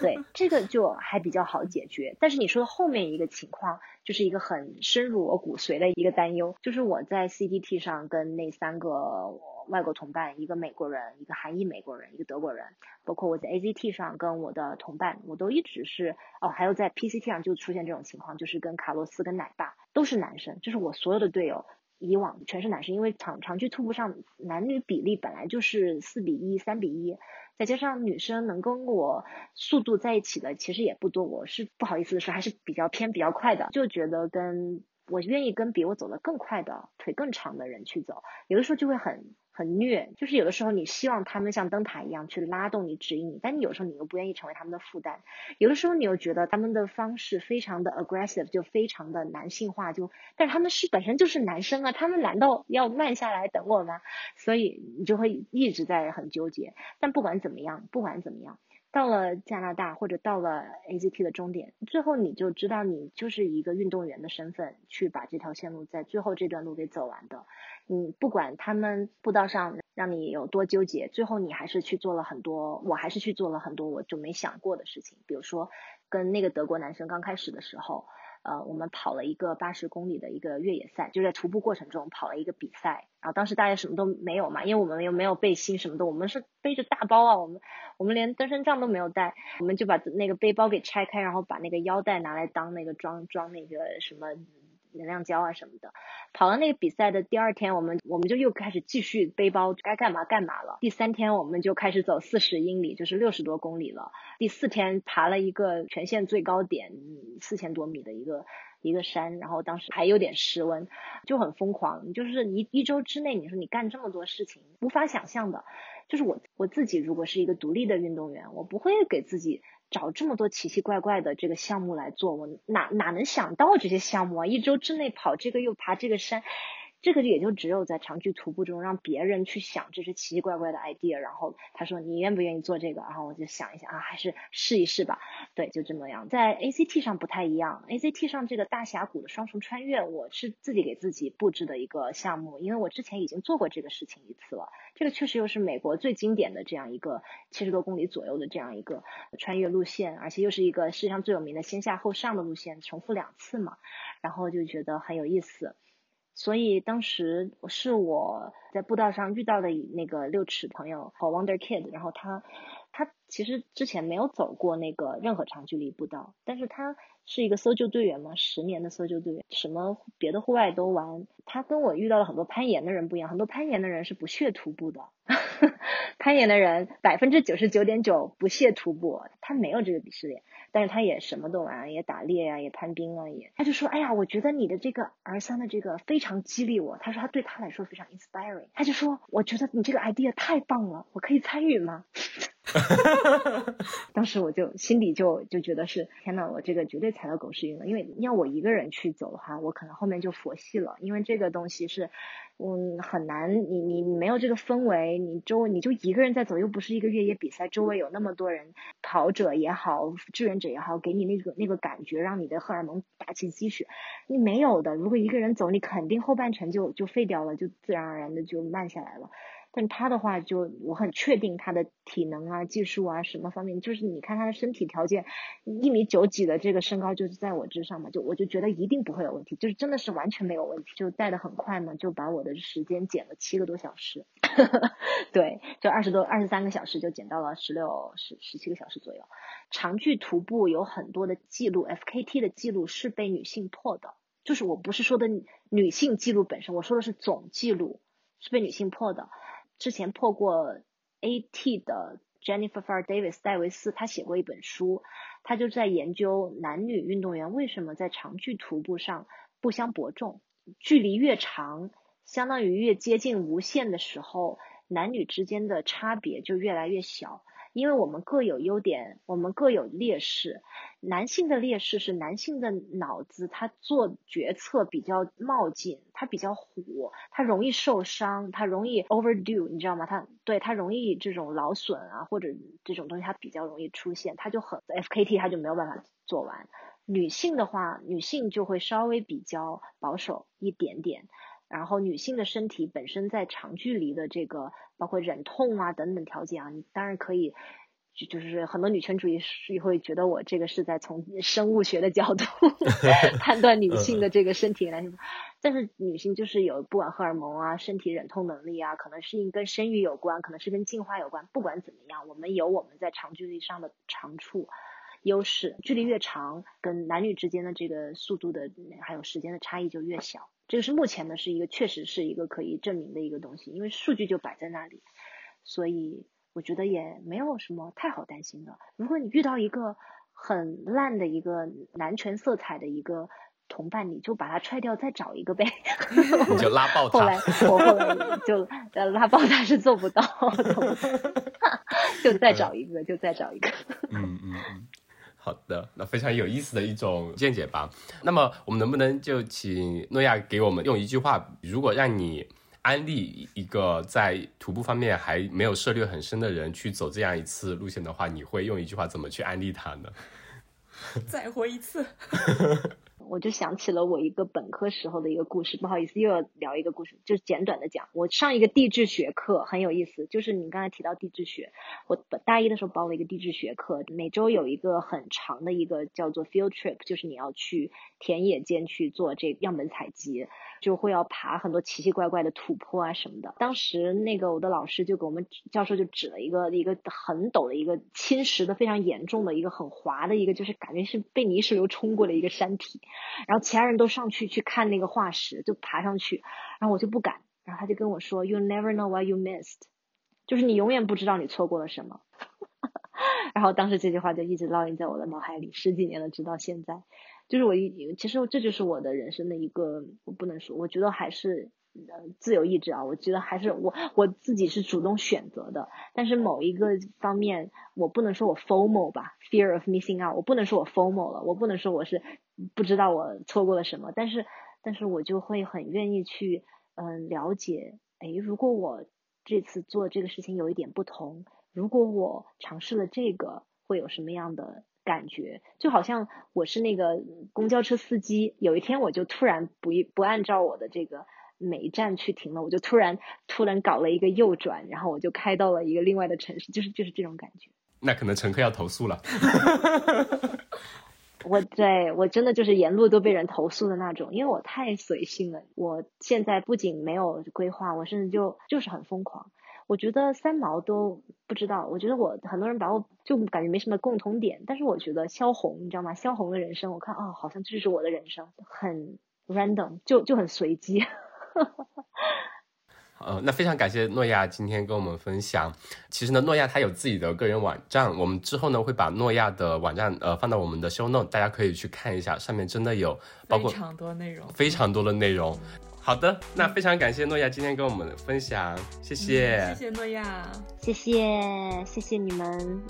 对，这个就还比较好解决。但是你说的后面一个情况，就是一个很深入我骨髓的一个担忧，就是我在 CDT 上跟那三个。外国同伴，一个美国人，一个韩裔美国人，一个德国人，包括我在 AZT 上跟我的同伴，我都一直是哦，还有在 PCT 上就出现这种情况，就是跟卡洛斯跟奶爸都是男生，就是我所有的队友以往全是男生，因为长长距徒步上男女比例本来就是四比一、三比一，再加上女生能跟我速度在一起的其实也不多，我是不好意思的说还是比较偏比较快的，就觉得跟我愿意跟比我走得更快的腿更长的人去走，有的时候就会很。很虐，就是有的时候你希望他们像灯塔一样去拉动你、指引你，但你有时候你又不愿意成为他们的负担，有的时候你又觉得他们的方式非常的 aggressive，就非常的男性化，就但是他们是本身就是男生啊，他们难道要慢下来等我吗？所以你就会一直在很纠结。但不管怎么样，不管怎么样，到了加拿大或者到了 AZT 的终点，最后你就知道你就是一个运动员的身份去把这条线路在最后这段路给走完的。你不管他们步道上让你有多纠结，最后你还是去做了很多，我还是去做了很多我就没想过的事情。比如说，跟那个德国男生刚开始的时候，呃，我们跑了一个八十公里的一个越野赛，就在徒步过程中跑了一个比赛。然后当时大家什么都没有嘛，因为我们又没有背心什么的，我们是背着大包啊，我们我们连登山杖都没有带，我们就把那个背包给拆开，然后把那个腰带拿来当那个装装那个什么。能量胶啊什么的，跑了那个比赛的第二天，我们我们就又开始继续背包，该干嘛干嘛了。第三天我们就开始走四十英里，就是六十多公里了。第四天爬了一个全线最高点，四千多米的一个一个山，然后当时还有点失温，就很疯狂。就是一一周之内，你说你干这么多事情，无法想象的。就是我我自己如果是一个独立的运动员，我不会给自己。找这么多奇奇怪怪的这个项目来做，我哪哪能想到这些项目啊？一周之内跑这个又爬这个山，这个也就只有在长距徒步中让别人去想这些奇奇怪怪的 idea，然后他说你愿不愿意做这个，然后我就想一想啊，还是试一试吧。对，就这么样。在 ACT 上不太一样，ACT 上这个大峡谷的双重穿越，我是自己给自己布置的一个项目，因为我之前已经做过这个事情一次了。这个确实又是美国最经典的这样一个七十多公里左右的这样一个穿越路线，而且又是一个世界上最有名的先下后上的路线，重复两次嘛，然后就觉得很有意思。所以当时是我在步道上遇到的那个六尺朋友和 Wonder Kid，然后他他其实之前没有走过那个任何长距离步道，但是他是一个搜救队员嘛，十年的搜救队员，什么别的户外都玩。他跟我遇到了很多攀岩的人不一样，很多攀岩的人是不屑徒步的，攀岩的人百分之九十九点九不屑徒步，他没有这个鄙视链。但是他也什么都玩，也打猎呀，也攀冰啊，也。他就说，哎呀，我觉得你的这个 R 三的这个非常激励我。他说他对他来说非常 inspiring。他就说，我觉得你这个 idea 太棒了，我可以参与吗？当时我就心里就就觉得是，天呐，我这个绝对踩到狗屎运了。因为要我一个人去走的话，我可能后面就佛系了，因为这个东西是。嗯，很难，你你你没有这个氛围，你周围你就一个人在走，又不是一个越野比赛，周围有那么多人，跑者也好，志愿者也好，给你那个那个感觉，让你的荷尔蒙打起鸡血，你没有的。如果一个人走，你肯定后半程就就废掉了，就自然而然的就慢下来了。但他的话就我很确定他的体能啊、技术啊什么方面，就是你看他的身体条件，一米九几的这个身高就是在我之上嘛，就我就觉得一定不会有问题，就是真的是完全没有问题，就带的很快嘛，就把我的时间减了七个多小时，对，就二十多二十三个小时就减到了十六十十七个小时左右。长距徒步有很多的记录，FKT 的记录是被女性破的，就是我不是说的女性记录本身，我说的是总记录是被女性破的。之前破过 AT 的 Jennifer Far Davis 戴维斯，他写过一本书，他就在研究男女运动员为什么在长距徒步上不相伯仲，距离越长，相当于越接近无限的时候，男女之间的差别就越来越小。因为我们各有优点，我们各有劣势。男性的劣势是男性的脑子，他做决策比较冒进，他比较虎，他容易受伤，他容易 overdo，你知道吗？他对他容易这种劳损啊，或者这种东西他比较容易出现，他就很 FKT 他就没有办法做完。女性的话，女性就会稍微比较保守一点点。然后女性的身体本身在长距离的这个包括忍痛啊等等条件啊，你当然可以，就就是很多女权主义是会觉得我这个是在从生物学的角度 判断女性的这个身体来说，但是女性就是有不管荷尔蒙啊、身体忍痛能力啊，可能是跟生育有关，可能是跟进化有关。不管怎么样，我们有我们在长距离上的长处优势，距离越长，跟男女之间的这个速度的还有时间的差异就越小。这个是目前呢是一个确实是一个可以证明的一个东西，因为数据就摆在那里，所以我觉得也没有什么太好担心的。如果你遇到一个很烂的一个男权色彩的一个同伴，你就把他踹掉，再找一个呗。你就拉爆他。后来我后来就拉爆他是做不到，就再找一个，就再找一个。嗯 嗯嗯。好的，那非常有意思的一种见解吧。那么，我们能不能就请诺亚给我们用一句话，如果让你安利一个在徒步方面还没有涉猎很深的人去走这样一次路线的话，你会用一句话怎么去安利他呢？再活一次。我就想起了我一个本科时候的一个故事，不好意思，又要聊一个故事，就是简短的讲。我上一个地质学课很有意思，就是你刚才提到地质学，我大一的时候报了一个地质学课，每周有一个很长的一个叫做 field trip，就是你要去田野间去做这样本采集。就会要爬很多奇奇怪怪的土坡啊什么的。当时那个我的老师就给我们教授就指了一个一个很陡的一个侵蚀的非常严重的一个很滑的一个，就是感觉是被泥石流冲过的一个山体。然后其他人都上去去看那个化石，就爬上去，然后我就不敢。然后他就跟我说：“You never know what you missed，就是你永远不知道你错过了什么。”然后当时这句话就一直烙印在我的脑海里，十几年了，直到现在。就是我一，其实这就是我的人生的一个，我不能说，我觉得还是呃自由意志啊，我觉得还是我我自己是主动选择的，但是某一个方面，我不能说我 FOMO 吧，fear of missing out，我不能说我 FOMO 了，我不能说我是不知道我错过了什么，但是但是我就会很愿意去嗯，了解，哎，如果我这次做这个事情有一点不同，如果我尝试了这个，会有什么样的感觉？就好像我是那个公交车司机，有一天我就突然不不按照我的这个每一站去停了，我就突然突然搞了一个右转，然后我就开到了一个另外的城市，就是就是这种感觉。那可能乘客要投诉了。我对我真的就是沿路都被人投诉的那种，因为我太随性了。我现在不仅没有规划，我甚至就就是很疯狂。我觉得三毛都不知道，我觉得我很多人把我就感觉没什么共同点，但是我觉得萧红，你知道吗？萧红的人生，我看啊，好像这就是我的人生，很 random，就就很随机。呃，那非常感谢诺亚今天跟我们分享。其实呢，诺亚他有自己的个人网站，我们之后呢会把诺亚的网站呃放到我们的 show note，大家可以去看一下，上面真的有包括非常多内容，非常多的内容。好的，那非常感谢诺亚今天跟我们分享，谢谢，谢谢诺亚，谢谢，谢谢你们。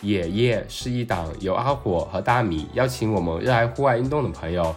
野夜是一档由阿火和大米邀请我们热爱户外运动的朋友。